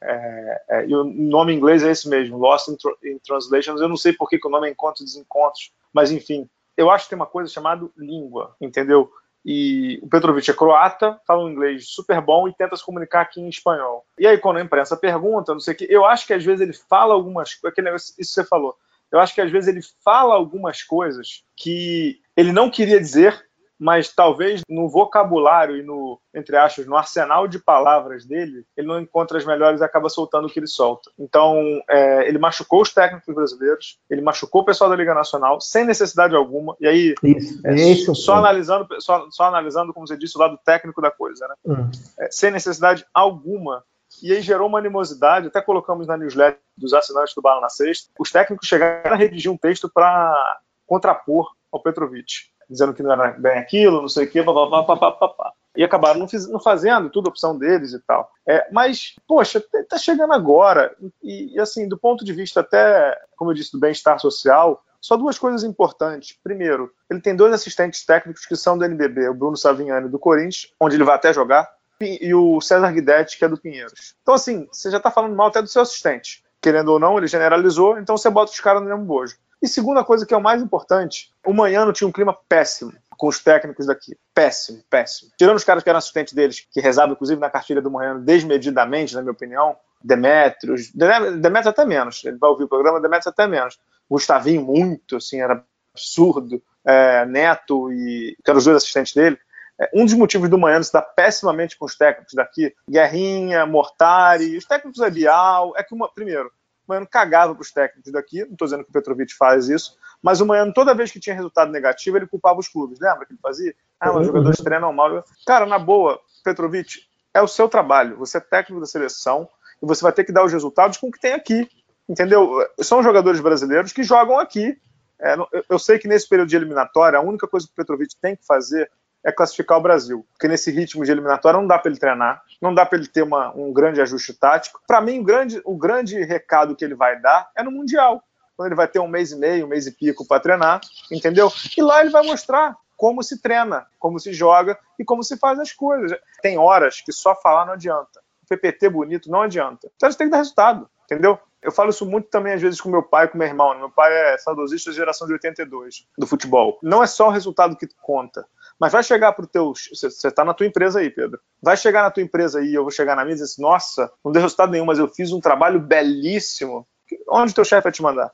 É, é, e o nome em inglês é esse mesmo, Lost in, in Translations. Eu não sei por que, que o nome é Encontros e Desencontros, mas enfim, eu acho que tem uma coisa chamada língua, entendeu? E o Petrovic é croata, fala um inglês super bom e tenta se comunicar aqui em espanhol. E aí, quando a imprensa pergunta, não sei o que, eu acho que às vezes ele fala algumas coisas, isso você falou, eu acho que às vezes ele fala algumas coisas que ele não queria dizer, mas talvez no vocabulário e no, entre aspas, no arsenal de palavras dele, ele não encontra as melhores e acaba soltando o que ele solta. Então, é, ele machucou os técnicos brasileiros, ele machucou o pessoal da Liga Nacional, sem necessidade alguma, e aí, isso, é, isso, só, analisando, só, só, analisando, como você disse, o lado técnico da coisa, né? Hum. É, sem necessidade alguma e aí gerou uma animosidade, até colocamos na newsletter dos assinantes do Bala na Sexta, os técnicos chegaram a redigir um texto para contrapor ao Petrovic dizendo que não era bem aquilo, não sei o quê, papapá, e acabaram não, fiz, não, fazendo, tudo opção deles e tal. É, mas, poxa, tá, tá chegando agora, e, e, assim, do ponto de vista até, como eu disse, do bem-estar social, só duas coisas importantes. Primeiro, ele tem dois assistentes técnicos que são do NBB, o Bruno Savignani do Corinthians, onde ele vai até jogar, e o César Guidetti, que é do Pinheiros. Então, assim, você já está falando mal até do seu assistente. Querendo ou não, ele generalizou, então você bota os caras no mesmo bojo. E segunda coisa que é o mais importante, o Manhano tinha um clima péssimo com os técnicos daqui. Péssimo, péssimo. Tirando os caras que eram assistentes deles, que rezavam inclusive na cartilha do Manhano desmedidamente, na minha opinião, Demetrios, Demetrios até menos, ele vai ouvir o programa, Demetrios até menos. Gustavinho muito, assim, era absurdo. É, Neto e que eram os dois assistentes dele. É, um dos motivos do Manhano se dar pessimamente com os técnicos daqui, Guerrinha, Mortari, os técnicos da Bial, é que, uma, primeiro, O Moiano cagava para os técnicos daqui, não estou dizendo que o Petrovic faz isso, mas o Moiano, toda vez que tinha resultado negativo, ele culpava os clubes. Lembra que ele fazia? Ah, os uhum. jogadores treinam mal. Cara, na boa, Petrovic, é o seu trabalho. Você é técnico da seleção e você vai ter que dar os resultados com o que tem aqui. Entendeu? São jogadores brasileiros que jogam aqui. É, eu sei que nesse período de eliminatória, a única coisa que o Petrovic tem que fazer é classificar o Brasil. Porque nesse ritmo de eliminatória não dá para ele treinar, não dá para ele ter uma, um grande ajuste tático. Para mim, o grande, o grande recado que ele vai dar é no Mundial. Quando ele vai ter um mês e meio, um mês e pico para treinar, entendeu? E lá ele vai mostrar como se treina, como se joga e como se faz as coisas. Tem horas que só falar não adianta. PPT bonito não adianta. Então gente tem que dar resultado, entendeu? Eu falo isso muito também, às vezes, com meu pai, com meu irmão. Meu pai é saudosista da geração de 82, do futebol. Não é só o resultado que conta. Mas vai chegar para o teu. Você está na tua empresa aí, Pedro. Vai chegar na tua empresa aí, eu vou chegar na minha e dizer assim: nossa, não deu resultado nenhum, mas eu fiz um trabalho belíssimo. Onde o teu chefe vai te mandar?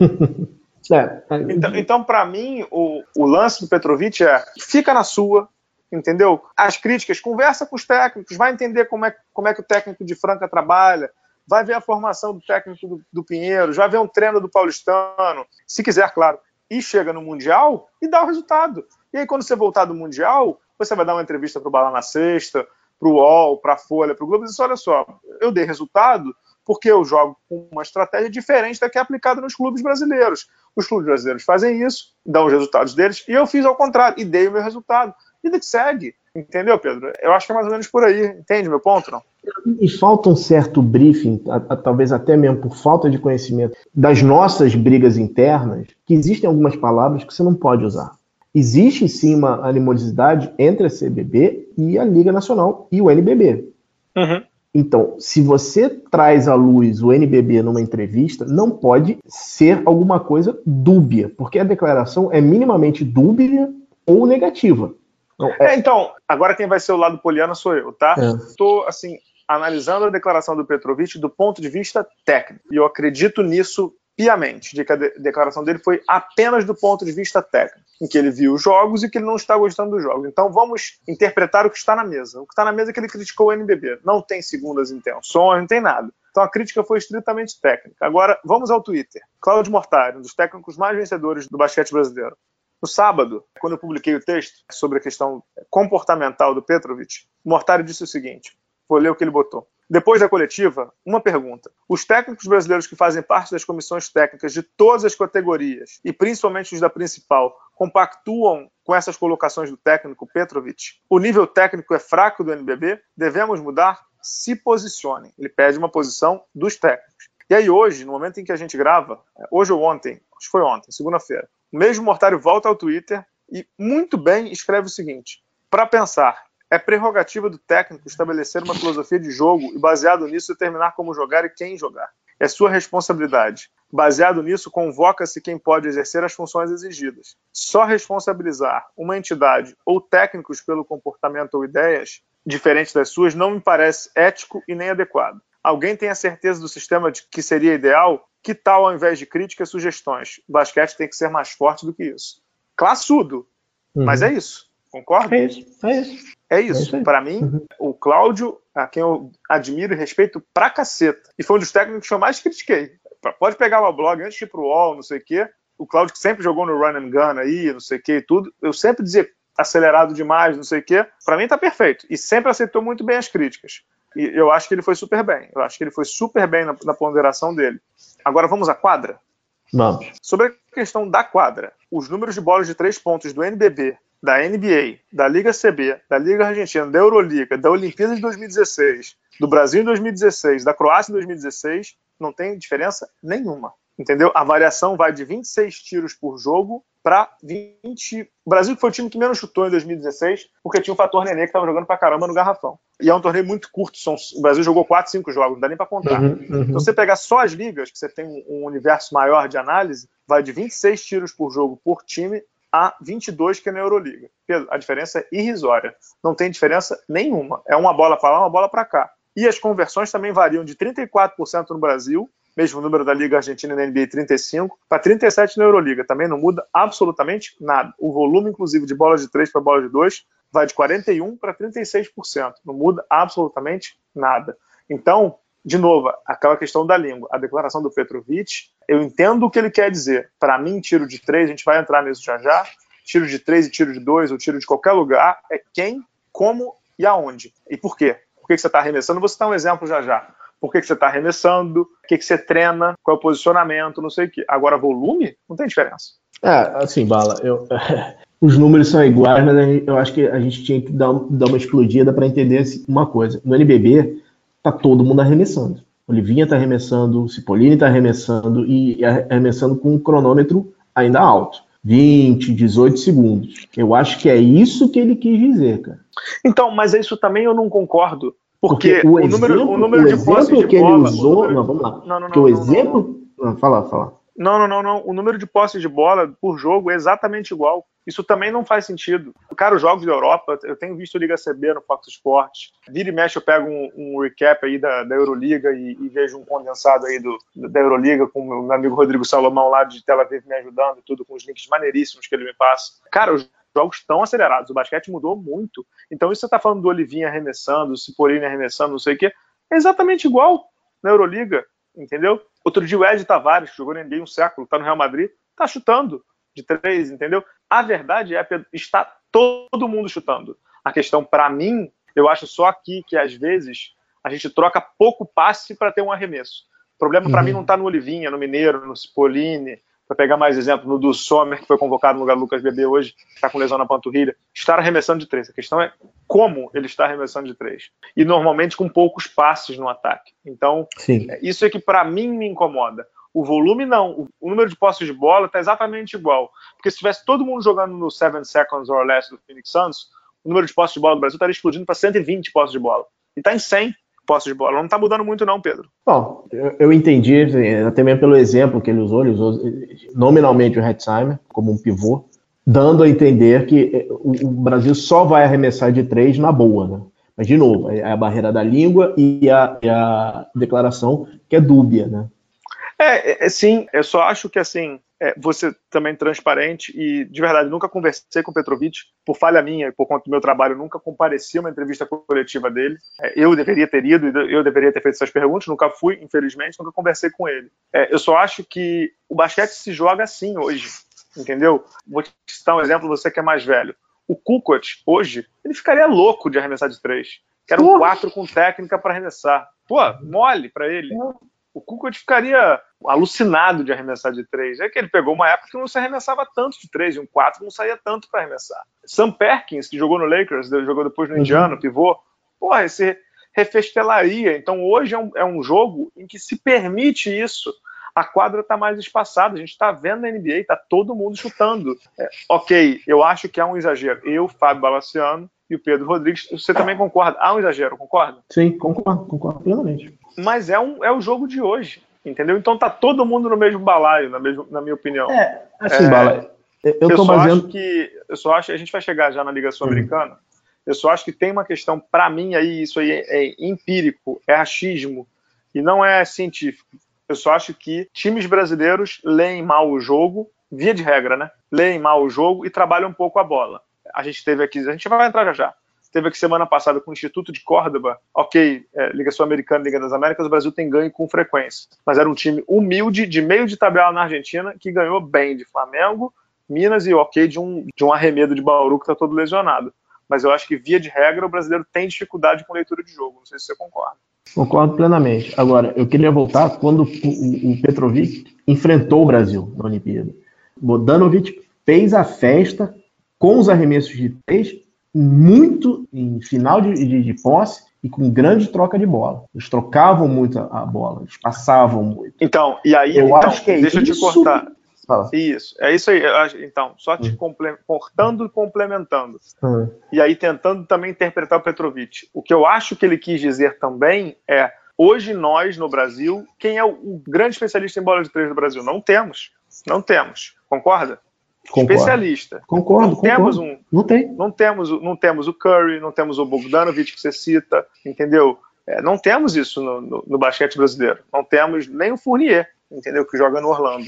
é. Então, então para mim, o, o lance do Petrovic é: fica na sua, entendeu? As críticas, conversa com os técnicos, vai entender como é, como é que o técnico de Franca trabalha, vai ver a formação do técnico do, do Pinheiro, vai ver um treino do Paulistano, se quiser, claro, e chega no Mundial e dá o resultado. E aí, quando você voltar do Mundial, você vai dar uma entrevista para o Bala na Sexta, para o UOL, para a Folha, para o Globo, e diz: olha só, eu dei resultado porque eu jogo com uma estratégia diferente da que é aplicada nos clubes brasileiros. Os clubes brasileiros fazem isso, dão os resultados deles, e eu fiz ao contrário, e dei o meu resultado. Vida que segue. Entendeu, Pedro? Eu acho que é mais ou menos por aí. Entende meu ponto, não? E falta um certo briefing, a, a, talvez até mesmo por falta de conhecimento das nossas brigas internas, que existem algumas palavras que você não pode usar. Existe sim uma animosidade entre a CBB e a Liga Nacional e o NBB. Uhum. Então, se você traz à luz o NBB numa entrevista, não pode ser alguma coisa dúbia, porque a declaração é minimamente dúbia ou negativa. Não, é... É, então, agora quem vai ser o lado poliana sou eu, tá? Estou, é. assim, analisando a declaração do Petrovic do ponto de vista técnico. E eu acredito nisso piamente, de que a de declaração dele foi apenas do ponto de vista técnico, em que ele viu os jogos e que ele não está gostando dos jogos. Então vamos interpretar o que está na mesa. O que está na mesa é que ele criticou o NBB. Não tem segundas intenções, não tem nada. Então a crítica foi estritamente técnica. Agora, vamos ao Twitter. Cláudio Mortari, um dos técnicos mais vencedores do basquete brasileiro. No sábado, quando eu publiquei o texto sobre a questão comportamental do Petrovic, Mortari disse o seguinte: vou ler o que ele botou. Depois da coletiva, uma pergunta. Os técnicos brasileiros que fazem parte das comissões técnicas de todas as categorias, e principalmente os da principal, compactuam com essas colocações do técnico Petrovic? O nível técnico é fraco do NBB? Devemos mudar? Se posicionem. Ele pede uma posição dos técnicos. E aí hoje, no momento em que a gente grava, hoje ou ontem, acho que foi ontem, segunda-feira, o mesmo Mortário volta ao Twitter e muito bem escreve o seguinte: para pensar, é prerrogativa do técnico estabelecer uma filosofia de jogo e, baseado nisso, determinar como jogar e quem jogar. É sua responsabilidade. Baseado nisso, convoca-se quem pode exercer as funções exigidas. Só responsabilizar uma entidade ou técnicos pelo comportamento ou ideias diferentes das suas não me parece ético e nem adequado. Alguém tem a certeza do sistema de que seria ideal? Que tal, ao invés de críticas, sugestões? O basquete tem que ser mais forte do que isso. Classudo, uhum. mas é isso. Concorda? É isso. É isso. É isso. É isso Para mim, uhum. o Cláudio, a quem eu admiro e respeito pra caceta, e foi um dos técnicos que eu mais critiquei. Pode pegar o blog antes de ir pro UOL, não sei o quê. O Cláudio, que sempre jogou no run and gun aí, não sei o quê e tudo, eu sempre dizia acelerado demais, não sei o quê. Para mim tá perfeito. E sempre aceitou muito bem as críticas. E eu acho que ele foi super bem. Eu acho que ele foi super bem na, na ponderação dele. Agora vamos à quadra? Vamos. Sobre a questão da quadra, os números de bolas de três pontos do NBB, da NBA, da Liga CB, da Liga Argentina, da Euroliga, da Olimpíada de 2016, do Brasil em 2016, da Croácia em 2016, não tem diferença nenhuma. Entendeu? A variação vai de 26 tiros por jogo para 20. O Brasil foi o time que menos chutou em 2016, porque tinha o fator Nenê que estava jogando para caramba no garrafão. E é um torneio muito curto, são... o Brasil jogou 4, 5 jogos, não dá nem para contar. Uhum, uhum. Então, você pegar só as ligas, que você tem um universo maior de análise, vai de 26 tiros por jogo por time a 22 que é na Euroliga. Pedro, a diferença é irrisória. Não tem diferença nenhuma. É uma bola para lá, uma bola para cá. E as conversões também variam de 34% no Brasil mesmo número da Liga Argentina da NBA 35, para 37 na Euroliga. Também não muda absolutamente nada. O volume, inclusive, de bola de 3 para bola de 2 vai de 41% para 36%. Não muda absolutamente nada. Então, de novo, aquela questão da língua. A declaração do Petrovic, eu entendo o que ele quer dizer. Para mim, tiro de três, a gente vai entrar nisso já já. Tiro de três e tiro de dois, ou tiro de qualquer lugar, é quem, como e aonde. E por quê? Por que você está arremessando? Vou citar um exemplo já já. Por que, você está arremessando? O que, você treina? Qual é o posicionamento? Não sei o quê. Agora, volume? Não tem diferença. É, assim, Bala, eu, os números são iguais, mas eu acho que a gente tinha que dar, dar uma explodida para entender uma coisa. No NBB, tá todo mundo arremessando. Olivinha tá arremessando, Cipollini tá arremessando e arremessando com um cronômetro ainda alto. 20, 18 segundos. Eu acho que é isso que ele quis dizer, cara. Então, mas isso também eu não concordo. Porque, porque o, o, exemplo, número, o número o de posse de que bola, ele usou. Número... Não, vamos lá. Não, não, não, o exemplo. Não, não. Fala, fala. Não, não, não, não. O número de posses de bola por jogo é exatamente igual. Isso também não faz sentido. Cara, os jogos da Europa, eu tenho visto Liga CB no Fox Sports. Vira e mexe, eu pego um, um recap aí da, da Euroliga e, e, vejo um condensado aí do, da Euroliga com o meu amigo Rodrigo Salomão lá de Tel Aviv me ajudando, tudo com os links maneiríssimos que ele me passa. Cara, os jogos estão acelerados. O basquete mudou muito. Então, isso você está falando do Olivinha arremessando, do Cipollini arremessando, não sei o quê. É exatamente igual na Euroliga, entendeu? Outro dia o Ed Tavares, que jogou na um século, tá no Real Madrid, tá chutando de três, entendeu? A verdade é que está todo mundo chutando. A questão, para mim, eu acho só aqui que às vezes a gente troca pouco passe para ter um arremesso. O problema para uhum. mim não está no Olivinha, no Mineiro, no Cipollini, para pegar mais exemplo, no do Sommer, que foi convocado no lugar do Lucas Bebê hoje, que está com lesão na panturrilha, estar arremessando de três. A questão é como ele está arremessando de três. E normalmente com poucos passes no ataque. Então, Sim. Isso é que para mim me incomoda. O volume não. O número de posses de bola está exatamente igual. Porque se tivesse todo mundo jogando no 7 seconds or less do Phoenix Suns, o número de posses de bola do Brasil estaria explodindo para 120 posses de bola. E está em 100 posse de bola. Não está mudando muito, não, Pedro. Bom, eu, eu entendi, assim, até mesmo pelo exemplo que ele usou, ele usou nominalmente o Hetzheimer como um pivô, dando a entender que eh, o, o Brasil só vai arremessar de três na boa, né? Mas, de novo, é a barreira da língua e a, e a declaração que é dúbia, né? É, é, sim, eu só acho que assim, é, você também transparente e de verdade nunca conversei com o Petrovic por falha minha por conta do meu trabalho nunca compareci a uma entrevista coletiva dele. É, eu deveria ter ido eu deveria ter feito essas perguntas nunca fui infelizmente nunca conversei com ele. É, eu só acho que o basquete se joga assim hoje entendeu? Vou te citar um exemplo você que é mais velho. O Kukoc hoje ele ficaria louco de arremessar de três. Que era um quatro com técnica para arremessar. Pô mole para ele o Kukoc ficaria alucinado de arremessar de três. É que ele pegou uma época que não se arremessava tanto de três, e um quatro não saía tanto para arremessar. Sam Perkins, que jogou no Lakers, jogou depois no uhum. Indiano, pivô, porra, esse refestelaria. Então hoje é um, é um jogo em que se permite isso. A quadra está mais espaçada, a gente está vendo na NBA, está todo mundo chutando. É, ok, eu acho que há um exagero. Eu, Fábio Balaciano e o Pedro Rodrigues, você também concorda? Há um exagero, concorda? Sim, concordo, concordo plenamente. Mas é, um, é o jogo de hoje. Entendeu? Então tá todo mundo no mesmo balaio, na, mesmo, na minha opinião. É, assim, é, bala. Eu, eu, só baseando... acho que. Eu só acho. A gente vai chegar já na Liga Sul-Americana. Uhum. Eu só acho que tem uma questão, para mim, aí, isso aí é, é empírico, é achismo, e não é científico. Eu só acho que times brasileiros leem mal o jogo, via de regra, né? Leem mal o jogo e trabalham um pouco a bola. A gente teve aqui, a gente vai entrar já já Teve aqui semana passada com o Instituto de Córdoba, ok, é, Liga Sul-Americana, Liga das Américas, o Brasil tem ganho com frequência. Mas era um time humilde, de meio de tabela na Argentina, que ganhou bem de Flamengo, Minas e ok de um, de um arremedo de Bauru que está todo lesionado. Mas eu acho que, via de regra, o brasileiro tem dificuldade com leitura de jogo. Não sei se você concorda. Concordo plenamente. Agora, eu queria voltar quando o, Petrovic enfrentou o Brasil na Olimpíada. Bodanovic fez a festa com os arremessos de três muito em final de, de, de, posse e com grande troca de bola. Eles trocavam muito a, a bola, eles passavam muito. Então, e aí, eu então, acho que é deixa isso... eu te cortar. Fala. Isso, é isso aí. Então, só te hum. cortando e complementando. Hum. E aí tentando também interpretar o Petrovic. O que eu acho que ele quis dizer também é: hoje nós, no Brasil, quem é o, o grande especialista em bola de três do Brasil? Não temos. Não temos. Concorda? Concordo. especialista. Concordo, não concordo. Temos um, não tem. Não temos, não temos o Curry, não temos o Bogdanovich que você cita, entendeu? É, não temos isso no, no, no, basquete brasileiro. Não temos nem o Fournier, entendeu? Que joga no Orlando.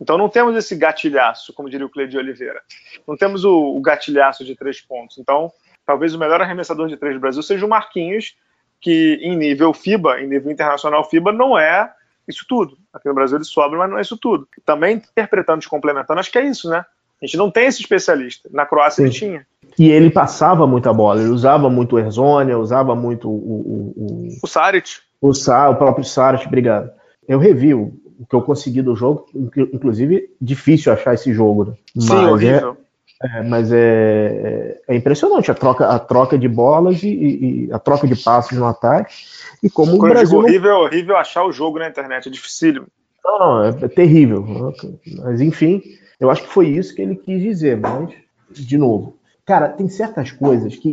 Então não temos esse gatilhaço, como diria o Cleide Oliveira. Não temos o, o gatilhaço de três pontos. Então, talvez o melhor arremessador de três do Brasil seja o Marquinhos, que em nível FIBA, em nível internacional FIBA, não é isso tudo. Aqui no Brasil ele sobra, mas não é isso tudo. Também interpretando, te complementando, acho que é isso, né? A gente não tem esse especialista. Na Croácia Sim. ele tinha. E ele passava muita bola, ele usava muito o Erzônia, usava muito o. O, o, o Saric. O, Sa, o próprio Saric, obrigado. Eu revi o, o, que eu consegui do jogo, inclusive difícil achar esse jogo. Né? Mas Sim, horrível. É, é, mas é, é, é, impressionante a troca, a troca de bolas e, e, e a troca de passos no ataque. E como Quando o Brasil. horrível, é horrível achar o jogo na internet, é dificílimo. Não, não, é, é terrível. Mas enfim, eu acho que foi isso que ele quis dizer, mas, de novo, cara, tem certas coisas que.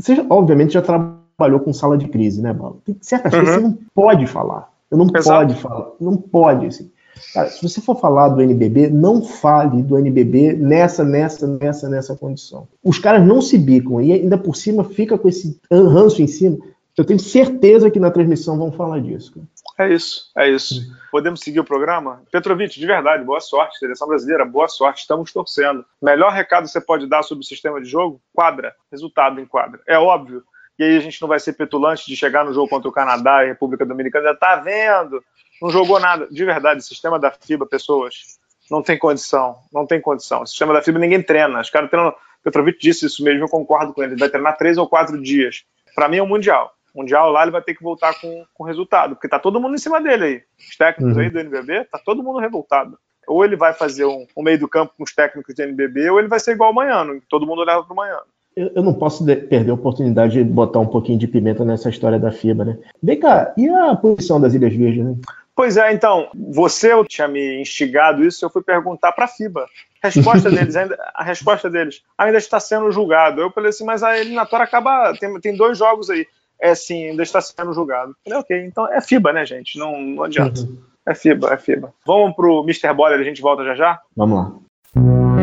Você, obviamente, já trabalhou com sala de crise, né, Paulo? Tem certas uhum. coisas que você não pode falar. Você não Exato. pode falar. Não pode, assim. Cara, se você for falar do NBB, não fale do NBB nessa, nessa, nessa, nessa condição. Os caras não se bicam e ainda por cima fica com esse ranço em cima. Eu tenho certeza que na transmissão vão falar disso. Cara. É isso, é isso. Podemos seguir o programa? Petrovic, de verdade, boa sorte. Seleção brasileira, boa sorte. Estamos torcendo. Melhor recado que você pode dar sobre o sistema de jogo? Quadra. Resultado em quadra. É óbvio. E aí a gente não vai ser petulante de chegar no jogo contra o Canadá e a República Dominicana. Já tá vendo? Não jogou nada. De verdade, o sistema da FIBA, pessoas, não tem condição. Não tem condição. O sistema da FIBA ninguém treina. Os caras treinam. Petrovic disse isso mesmo, eu concordo com ele. Ele vai treinar três ou quatro dias. Para mim é o um Mundial. Mundial lá ele vai ter que voltar com, com resultado, porque tá todo mundo em cima dele aí. Os técnicos uhum. aí do NBB, tá todo mundo revoltado. Ou ele vai fazer um, um, meio do campo com os técnicos do NBB, ou ele vai ser igual o Manhano, todo mundo leva pro Manhano. Eu, eu não posso de, perder a oportunidade de botar um pouquinho de pimenta nessa história da FIBA, né? Vem cá, e a posição das Ilhas Virgens, né? Pois é, então, você tinha me instigado isso, eu fui perguntar para a FIBA. A resposta deles, ainda, a resposta deles ainda está sendo julgado. Eu falei assim, mas a eliminatória acaba. Tem, tem dois jogos aí é sim, ainda está sendo julgado. Falei, ok, então é FIBA, né, gente? Não, não adianta. Uhum. É FIBA, é FIBA. Vamos pro Mr. Boller, a gente volta já já? Vamos lá.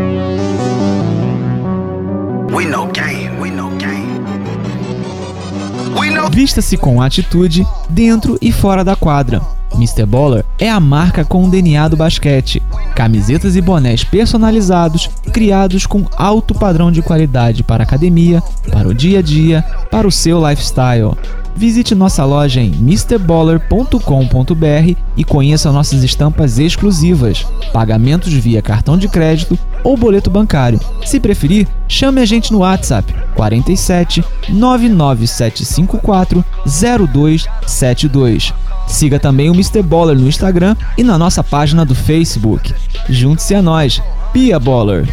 Vista-se com atitude dentro e fora da quadra. Mr. Baller é a marca com o DNA do basquete. Camisetas e bonés personalizados, criados com alto padrão de qualidade para a academia, para o dia a dia, para o seu lifestyle. Visite nossa loja em mrballer.com.br e conheça nossas estampas exclusivas, pagamentos via cartão de crédito ou boleto bancário. Se preferir, chame a gente no WhatsApp 47 99754 0272. Siga também o Mr. Baller no Instagram e na nossa página do Facebook. Junte-se a nós, Pia Baller.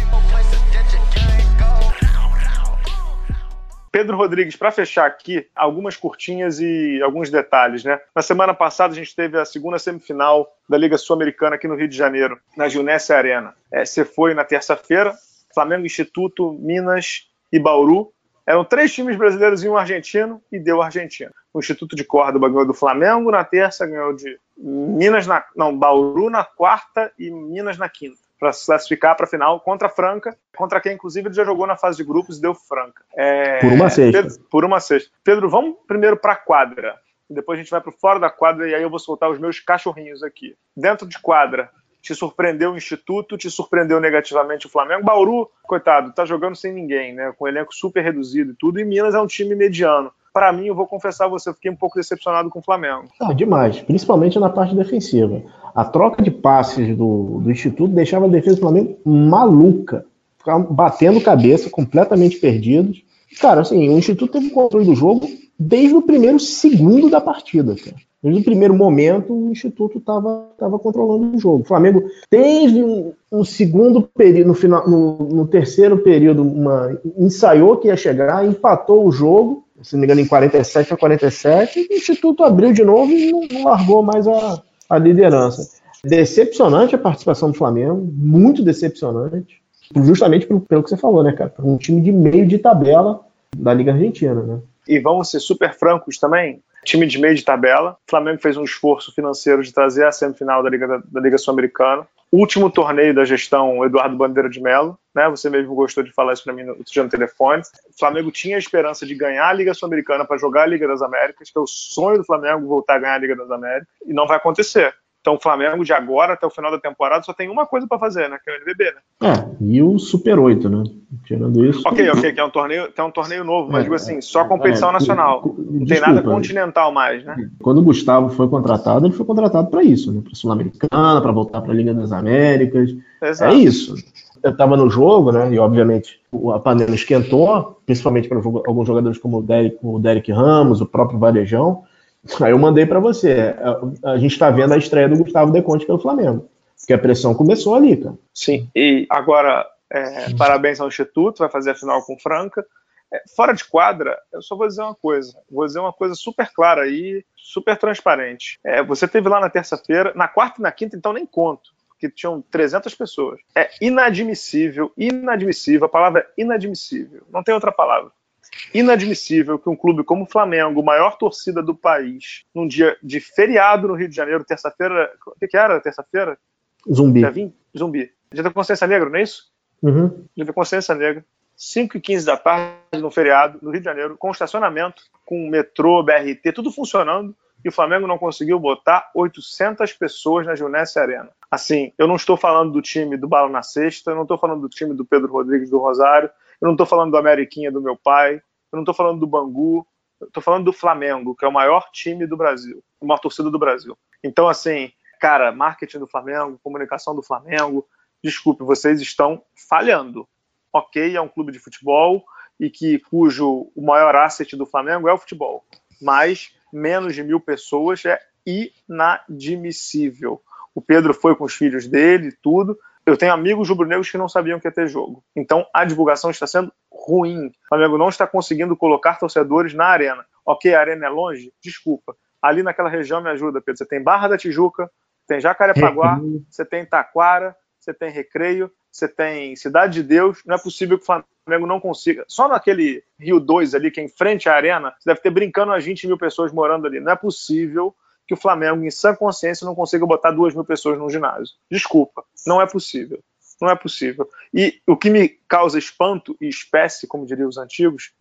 Pedro Rodrigues, para fechar aqui, algumas curtinhas e alguns detalhes, né? Na semana passada a gente teve a segunda semifinal da Liga Sul-Americana aqui no Rio de Janeiro, na Gilnesse Arena. É, você foi na terça-feira, Flamengo Instituto, Minas e Bauru. Eram três times brasileiros e um argentino, e deu argentino. O Instituto de Córdoba ganhou do Flamengo na terça, ganhou de Minas na. Não, Bauru na quarta e Minas na quinta para se classificar para a final contra a Franca, contra quem, inclusive, ele já jogou na fase de grupos e deu Franca. É, por uma sexta. Pedro, por uma sexta. Pedro, vamos primeiro para a quadra. Depois a gente vai para fora da quadra e aí eu vou soltar os meus cachorrinhos aqui. Dentro de quadra, te surpreendeu o Instituto, te surpreendeu negativamente o Flamengo. Bauru, coitado, tá jogando sem ninguém, né? Com um elenco super reduzido e tudo. E Minas é um time mediano. Para mim, eu vou confessar a você, eu fiquei um pouco decepcionado com o Flamengo. Ah, demais, principalmente na parte defensiva. A troca de passes do, do Instituto deixava a defesa do Flamengo maluca. Ficavam batendo cabeça, completamente perdidos. Cara, assim, o Instituto teve controle do jogo desde o primeiro segundo da partida, cara. Desde o primeiro momento, o Instituto estava controlando o jogo. O Flamengo teve um, um segundo período, no, final, no, no, terceiro período, uma, ensaiou que ia chegar, empatou o jogo, se não me engano, em 47 a 47, e o Instituto abriu de novo e não, não largou mais a, a liderança. Decepcionante a participação do Flamengo, muito decepcionante, justamente pelo, pelo que você falou, né, cara? Um time de meio de tabela da Liga Argentina, né? E vamos ser super francos também, time de meio de tabela. O Flamengo fez um esforço financeiro de trazer a semifinal da Liga, da, Liga Sul-Americana. Último torneio da gestão Eduardo Bandeira de Mello, né? Você mesmo gostou de falar isso para mim no, no telefone. O Flamengo tinha a esperança de ganhar a Liga Sul-Americana para jogar a Liga das Américas, que é o sonho do Flamengo voltar a ganhar a Liga das Américas, e não vai acontecer. Então o Flamengo de agora até o final da temporada só tem uma coisa para fazer, né? Que é o NBB, né? É, e o Super 8, né? Tirando isso. Ok, ok, que é um torneio, é um torneio novo, mas é, digo assim, só competição é, nacional. Não tem nada continental mais, né? Quando o Gustavo foi contratado, ele foi contratado para isso, né? Para Sul-Americana, para voltar para a Liga das Américas. Exato. É isso. Eu estava no jogo, né? E obviamente a panela esquentou, principalmente para alguns jogadores como o Derek, o Derek Ramos, o próprio Varejão. Aí eu mandei para você. A, a gente está vendo a estreia do Gustavo Deconte pelo Flamengo. Porque a pressão começou ali, cara. Sim. E agora, é, parabéns ao Instituto, vai fazer a final com Franca. É, fora de quadra, eu só vou dizer uma coisa. Vou dizer uma coisa super clara aí, super transparente. É, você teve lá na terça-feira, na quarta e na quinta, então nem conto que tinham 300 pessoas. É inadmissível, inadmissível, a palavra é inadmissível, não tem outra palavra inadmissível que um clube como o Flamengo, maior torcida do país, num dia de feriado no Rio de Janeiro, terça-feira. O que, que era? Terça-feira? Zumbi. Dia 20? Zumbi. Dia da Consciência Negra, não é isso? Uhum. Dia da Consciência Negra. 5 e 15 da tarde, no feriado, no Rio de Janeiro, com estacionamento, com metrô, BRT, tudo funcionando, e o Flamengo não conseguiu botar 800 pessoas na Junesse Arena. Assim, eu não estou falando do time do Balo na Sexta, eu não estou falando do time do Pedro Rodrigues do Rosário, eu não estou falando do Ameriquinha do meu pai, eu não estou falando do Bangu, estou falando do Flamengo, que é o maior time do Brasil, a maior torcida do Brasil. Então, assim, cara, marketing do Flamengo, comunicação do Flamengo, desculpe, vocês estão falhando. Ok, é um clube de futebol e que cujo o maior asset do Flamengo é o futebol, mas menos de mil pessoas é inadmissível. O Pedro foi com os filhos dele, tudo, eu tenho amigos rubro-negros que não sabiam que ia ter jogo. Então a divulgação está sendo ruim. O Flamengo não está conseguindo colocar torcedores na arena. Ok, a arena é longe? Desculpa. Ali naquela região me ajuda, Pedro. Você tem Barra da Tijuca, tem Jacarepaguá, você tem Taquara, você tem Recreio, você tem Cidade de Deus. Não é possível que o Flamengo não consiga. Só naquele Rio 2 ali, que é em frente à arena, você deve ter brincando as 20 mil pessoas morando ali. Não é possível que o Flamengo, em sã consciência, não consiga botar duas mil pessoas no ginásio. Desculpa, não é possível. Não é possível. E o que me causa espanto e espécie, como diriam os antigos,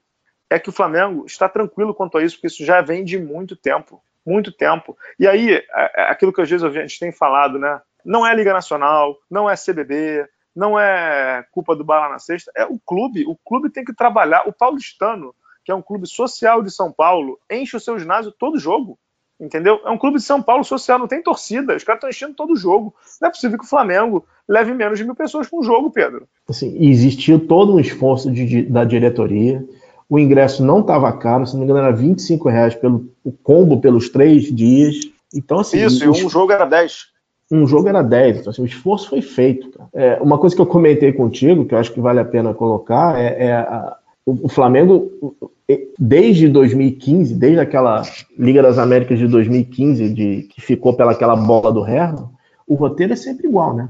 é que o Flamengo está tranquilo quanto a isso, porque isso já vem de muito tempo. Muito tempo. E aí, é, é aquilo que às vezes a gente tem falado, né? Não é Liga Nacional, não é CBB, não é culpa do Bala na Sexta, é o clube. O clube tem que trabalhar. O paulistano, que é um clube social de São Paulo, enche o seu ginásio todo jogo. Entendeu? É um clube de São Paulo social, não tem torcida. Os caras estão enchendo todo o jogo. Não é possível que o Flamengo leve menos de mil pessoas para um jogo, Pedro. Assim, existiu todo um esforço de, da diretoria. O ingresso não estava caro, se não me engano, era 25 reais pelo o combo pelos três dias. Então, assim. Isso, e um jogo era 10. Um jogo era 10. Então, assim, o esforço foi feito. É, uma coisa que eu comentei contigo, que eu acho que vale a pena colocar, é, é a, o, Flamengo desde 2015, desde aquela Liga das Américas de 2015, de, que ficou pelaquela bola do Herman, o roteiro é sempre igual, né?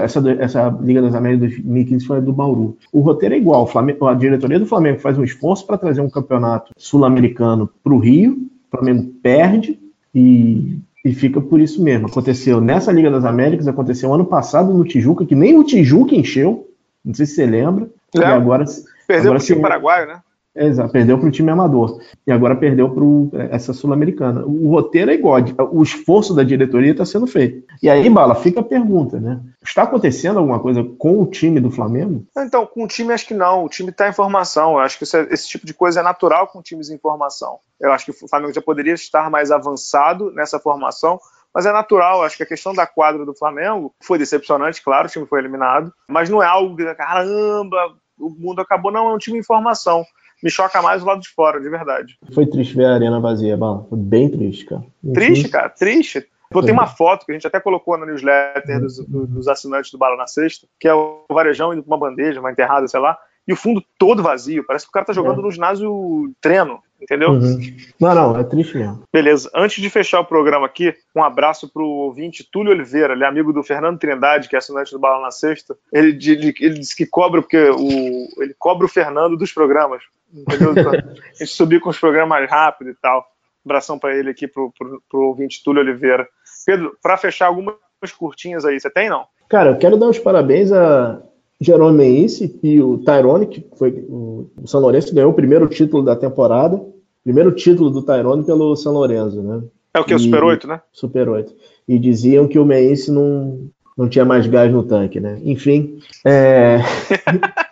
Essa, essa Liga das Américas de 2015 foi a do Bauru. O roteiro é igual. Flamengo, a diretoria do Flamengo faz um esforço para trazer um campeonato sul-americano para o Rio. O Flamengo perde e, e fica por isso mesmo. Aconteceu nessa Liga das Américas, aconteceu ano passado no Tijuca, que nem o Tijuca encheu. Não sei se você lembra. É. E agora. Perdeu para o time paraguaio, né? Exato, perdeu para o time amador. E agora perdeu para é, essa Sul-Americana. O roteiro é igual, o esforço da diretoria está sendo feito. E aí, Bala, fica a pergunta, né? Está acontecendo alguma coisa com o time do Flamengo? Então, com o time acho que não. O time está em formação. Eu acho que é, esse tipo de coisa é natural com times em formação. Eu acho que o Flamengo já poderia estar mais avançado nessa formação, mas é natural. Acho que a questão da quadra do Flamengo foi decepcionante, claro, o time foi eliminado, mas não é algo que, caramba, o mundo acabou. Não, é um time em formação me choca mais o lado de fora, de verdade. Foi triste ver a arena vazia, Bala. Foi bem triste, cara. Triste, cara, triste. Pô, tem uma foto que a gente até colocou na newsletter dos, dos assinantes do Bala na Sexta, que é o Varejão indo com uma bandeja, uma enterrada, sei lá, e o fundo todo vazio. Parece que o cara tá jogando é. no ginásio treino, entendeu? Uhum. Não, não, é triste mesmo. Beleza. Antes de fechar o programa aqui, um abraço pro ouvinte Túlio Oliveira, ele é amigo do Fernando Trindade, que é assinante do Bala na Sexta. Ele, ele, ele disse que cobra, porque o, ele cobra o Fernando dos programas. Entendeu? a gente subir com os programas mais rápido e tal. abração para ele aqui, pro, pro, pro ouvinte Túlio Oliveira. Pedro, para fechar algumas curtinhas aí, você tem não? Cara, eu quero dar os parabéns a Jerome Meice e o Tyrone, que foi o São Lourenço ganhou o primeiro título da temporada, primeiro título do Tyrone pelo São Lourenço, né? É o que? O Super 8, né? Super 8. E diziam que o Meice não, não tinha mais gás no tanque, né? Enfim. É...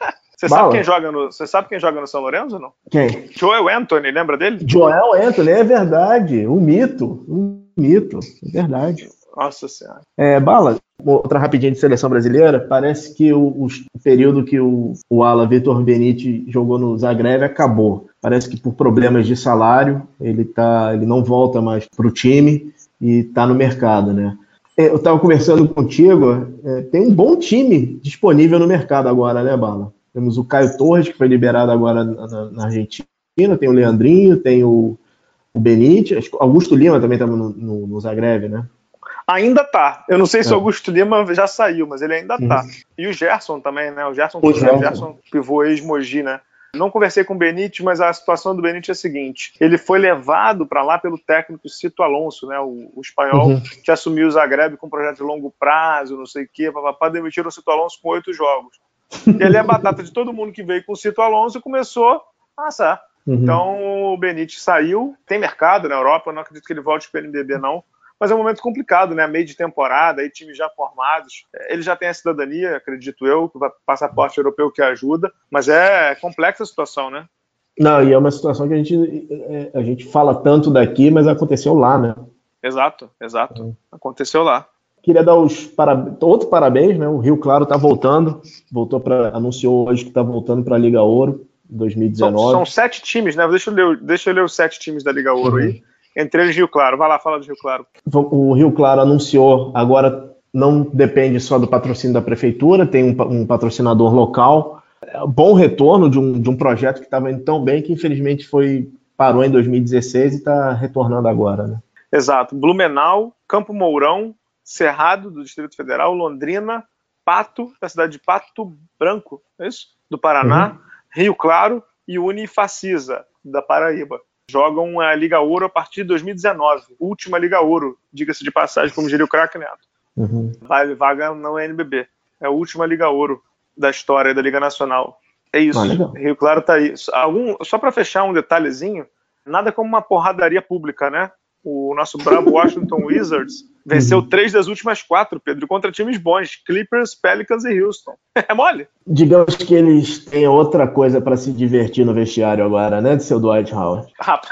Você sabe, quem joga no, você sabe quem joga no São Lourenço ou não? Quem? Joel Anthony, lembra dele? Joel Anthony, é verdade. Um mito. Um mito. É verdade. Nossa Senhora. É, Bala, outra rapidinha de seleção brasileira. Parece que o, o período que o, o Ala Vitor Benite jogou no Zagreb acabou. Parece que por problemas de salário ele, tá, ele não volta mais para o time e está no mercado, né? É, eu estava conversando contigo, é, tem um bom time disponível no mercado agora, né, Bala? Temos o Caio Torres, que foi liberado agora na, na Argentina, tem o Leandrinho, tem o, o Benítez, Augusto Lima também estava no, no, no, Zagreb, né? Ainda tá. Eu não sei se é. o Augusto Lima já saiu, mas ele ainda tá. E o Gerson também, né? O Gerson, o Gerson. Gerson pivô ex-Mogi, né? Não conversei com o Benítez, mas a situação do Benítez é a seguinte: ele foi levado para lá pelo técnico Cito Alonso, né, o, o espanhol, uhum. que assumiu o Zagreb com um projeto de longo prazo, não sei o quê, papapá, demitiram o Cito Alonso com oito jogos. E ele é a batata de todo mundo que veio com o Cito Alonso e começou a assar. Uhum. Então o Benítez saiu, tem mercado na Europa, não acredito que ele volte para o PNBB não, mas é um momento complicado, né? Meio de temporada, aí times já formados. Ele já tem a cidadania, acredito eu, que passaporte europeu que ajuda, mas é complexa a situação, né? Não, e é uma situação que a gente, é, a gente fala tanto daqui, mas aconteceu lá, né? Exato, exato. Aconteceu lá. Queria dar os para... outro parabéns, né? O Rio Claro está voltando, voltou para anunciou hoje que está voltando para a Liga Ouro 2019. São, são, sete times, né? Deixa eu ler, deixa eu ler os sete times da Liga Ouro uhum. aí. Entre eles Rio Claro. Vai lá, fala do Rio Claro. O Rio Claro anunciou agora não depende só do patrocínio da prefeitura, tem um, um patrocinador local. Bom retorno de um, de um projeto que estava indo tão bem que infelizmente foi parou em 2016 e está retornando agora, né? Exato. Blumenau, Campo Mourão, Cerrado, do Distrito Federal, Londrina, Pato, da cidade de Pato Branco, é isso? Do Paraná, uhum. Rio Claro e Unifacisa, da Paraíba. Jogam a Liga Ouro a partir de 2019, última Liga Ouro, diga-se de passagem, como diria o craque Neto. Uhum. Vaga não é NBB. É a última Liga Ouro da história da Liga Nacional. É isso. Ah, Rio Claro tá aí. Algum, só para fechar um detalhezinho, nada como uma porradaria pública, né? O nosso bravo Washington Wizards Venceu uhum. três das últimas quatro, Pedro, contra times bons: Clippers, Pelicans e Houston. É mole. Digamos que eles têm outra coisa para se divertir no vestiário agora, né, de seu Dwight Howard? Rapaz.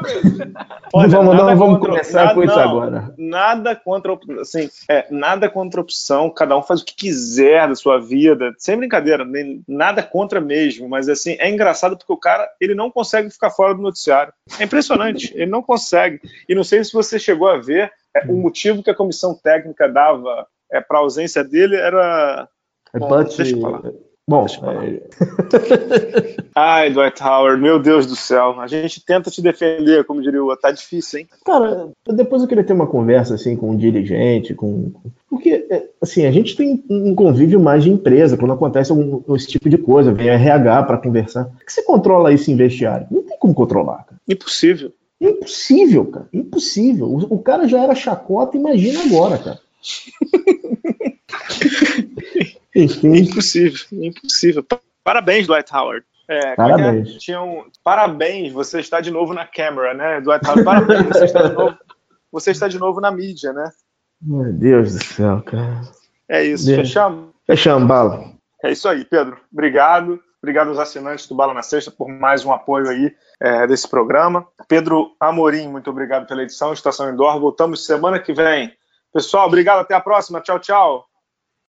Olha, vamos, não, vamos contra, começar nada, com isso não, agora. Nada contra, assim, é, nada contra opção, cada um faz o que quiser da sua vida, sem brincadeira, nem, nada contra mesmo, mas assim, é engraçado porque o cara, ele não consegue ficar fora do noticiário. É impressionante, ele não consegue. E não sei se você chegou a ver, é, o motivo que a comissão técnica dava é, para a ausência dele era. Bom, But, deixa eu falar. Bom, é... ai, Dwight Howard, meu Deus do céu. A gente tenta te defender, como diria o tá difícil, hein? Cara, depois eu queria ter uma conversa assim com um dirigente, com porque é, assim a gente tem um convívio mais de empresa quando acontece algum, esse tipo de coisa, vem RH para conversar. É que você controla isso em vestiário? Não tem como controlar. Cara. Impossível. Impossível, cara. Impossível. O, o cara já era chacota, imagina agora, cara. Enfim. Impossível, impossível. Parabéns, Dwight Howard. É, é, é? parabéns. Tinha um, parabéns, você está de novo na câmera, né, Dwight Howard? Parabéns, você está, de novo, você está de novo na mídia, né? Meu Deus do céu, cara. É isso, Deus. fechamos? Fechamos, bala. É isso aí, Pedro. Obrigado. Obrigado aos assinantes do Bala na Sexta por mais um apoio aí é, desse programa. Pedro Amorim, muito obrigado pela edição. Estação Indoor. Voltamos semana que vem. Pessoal, obrigado. Até a próxima. Tchau, tchau.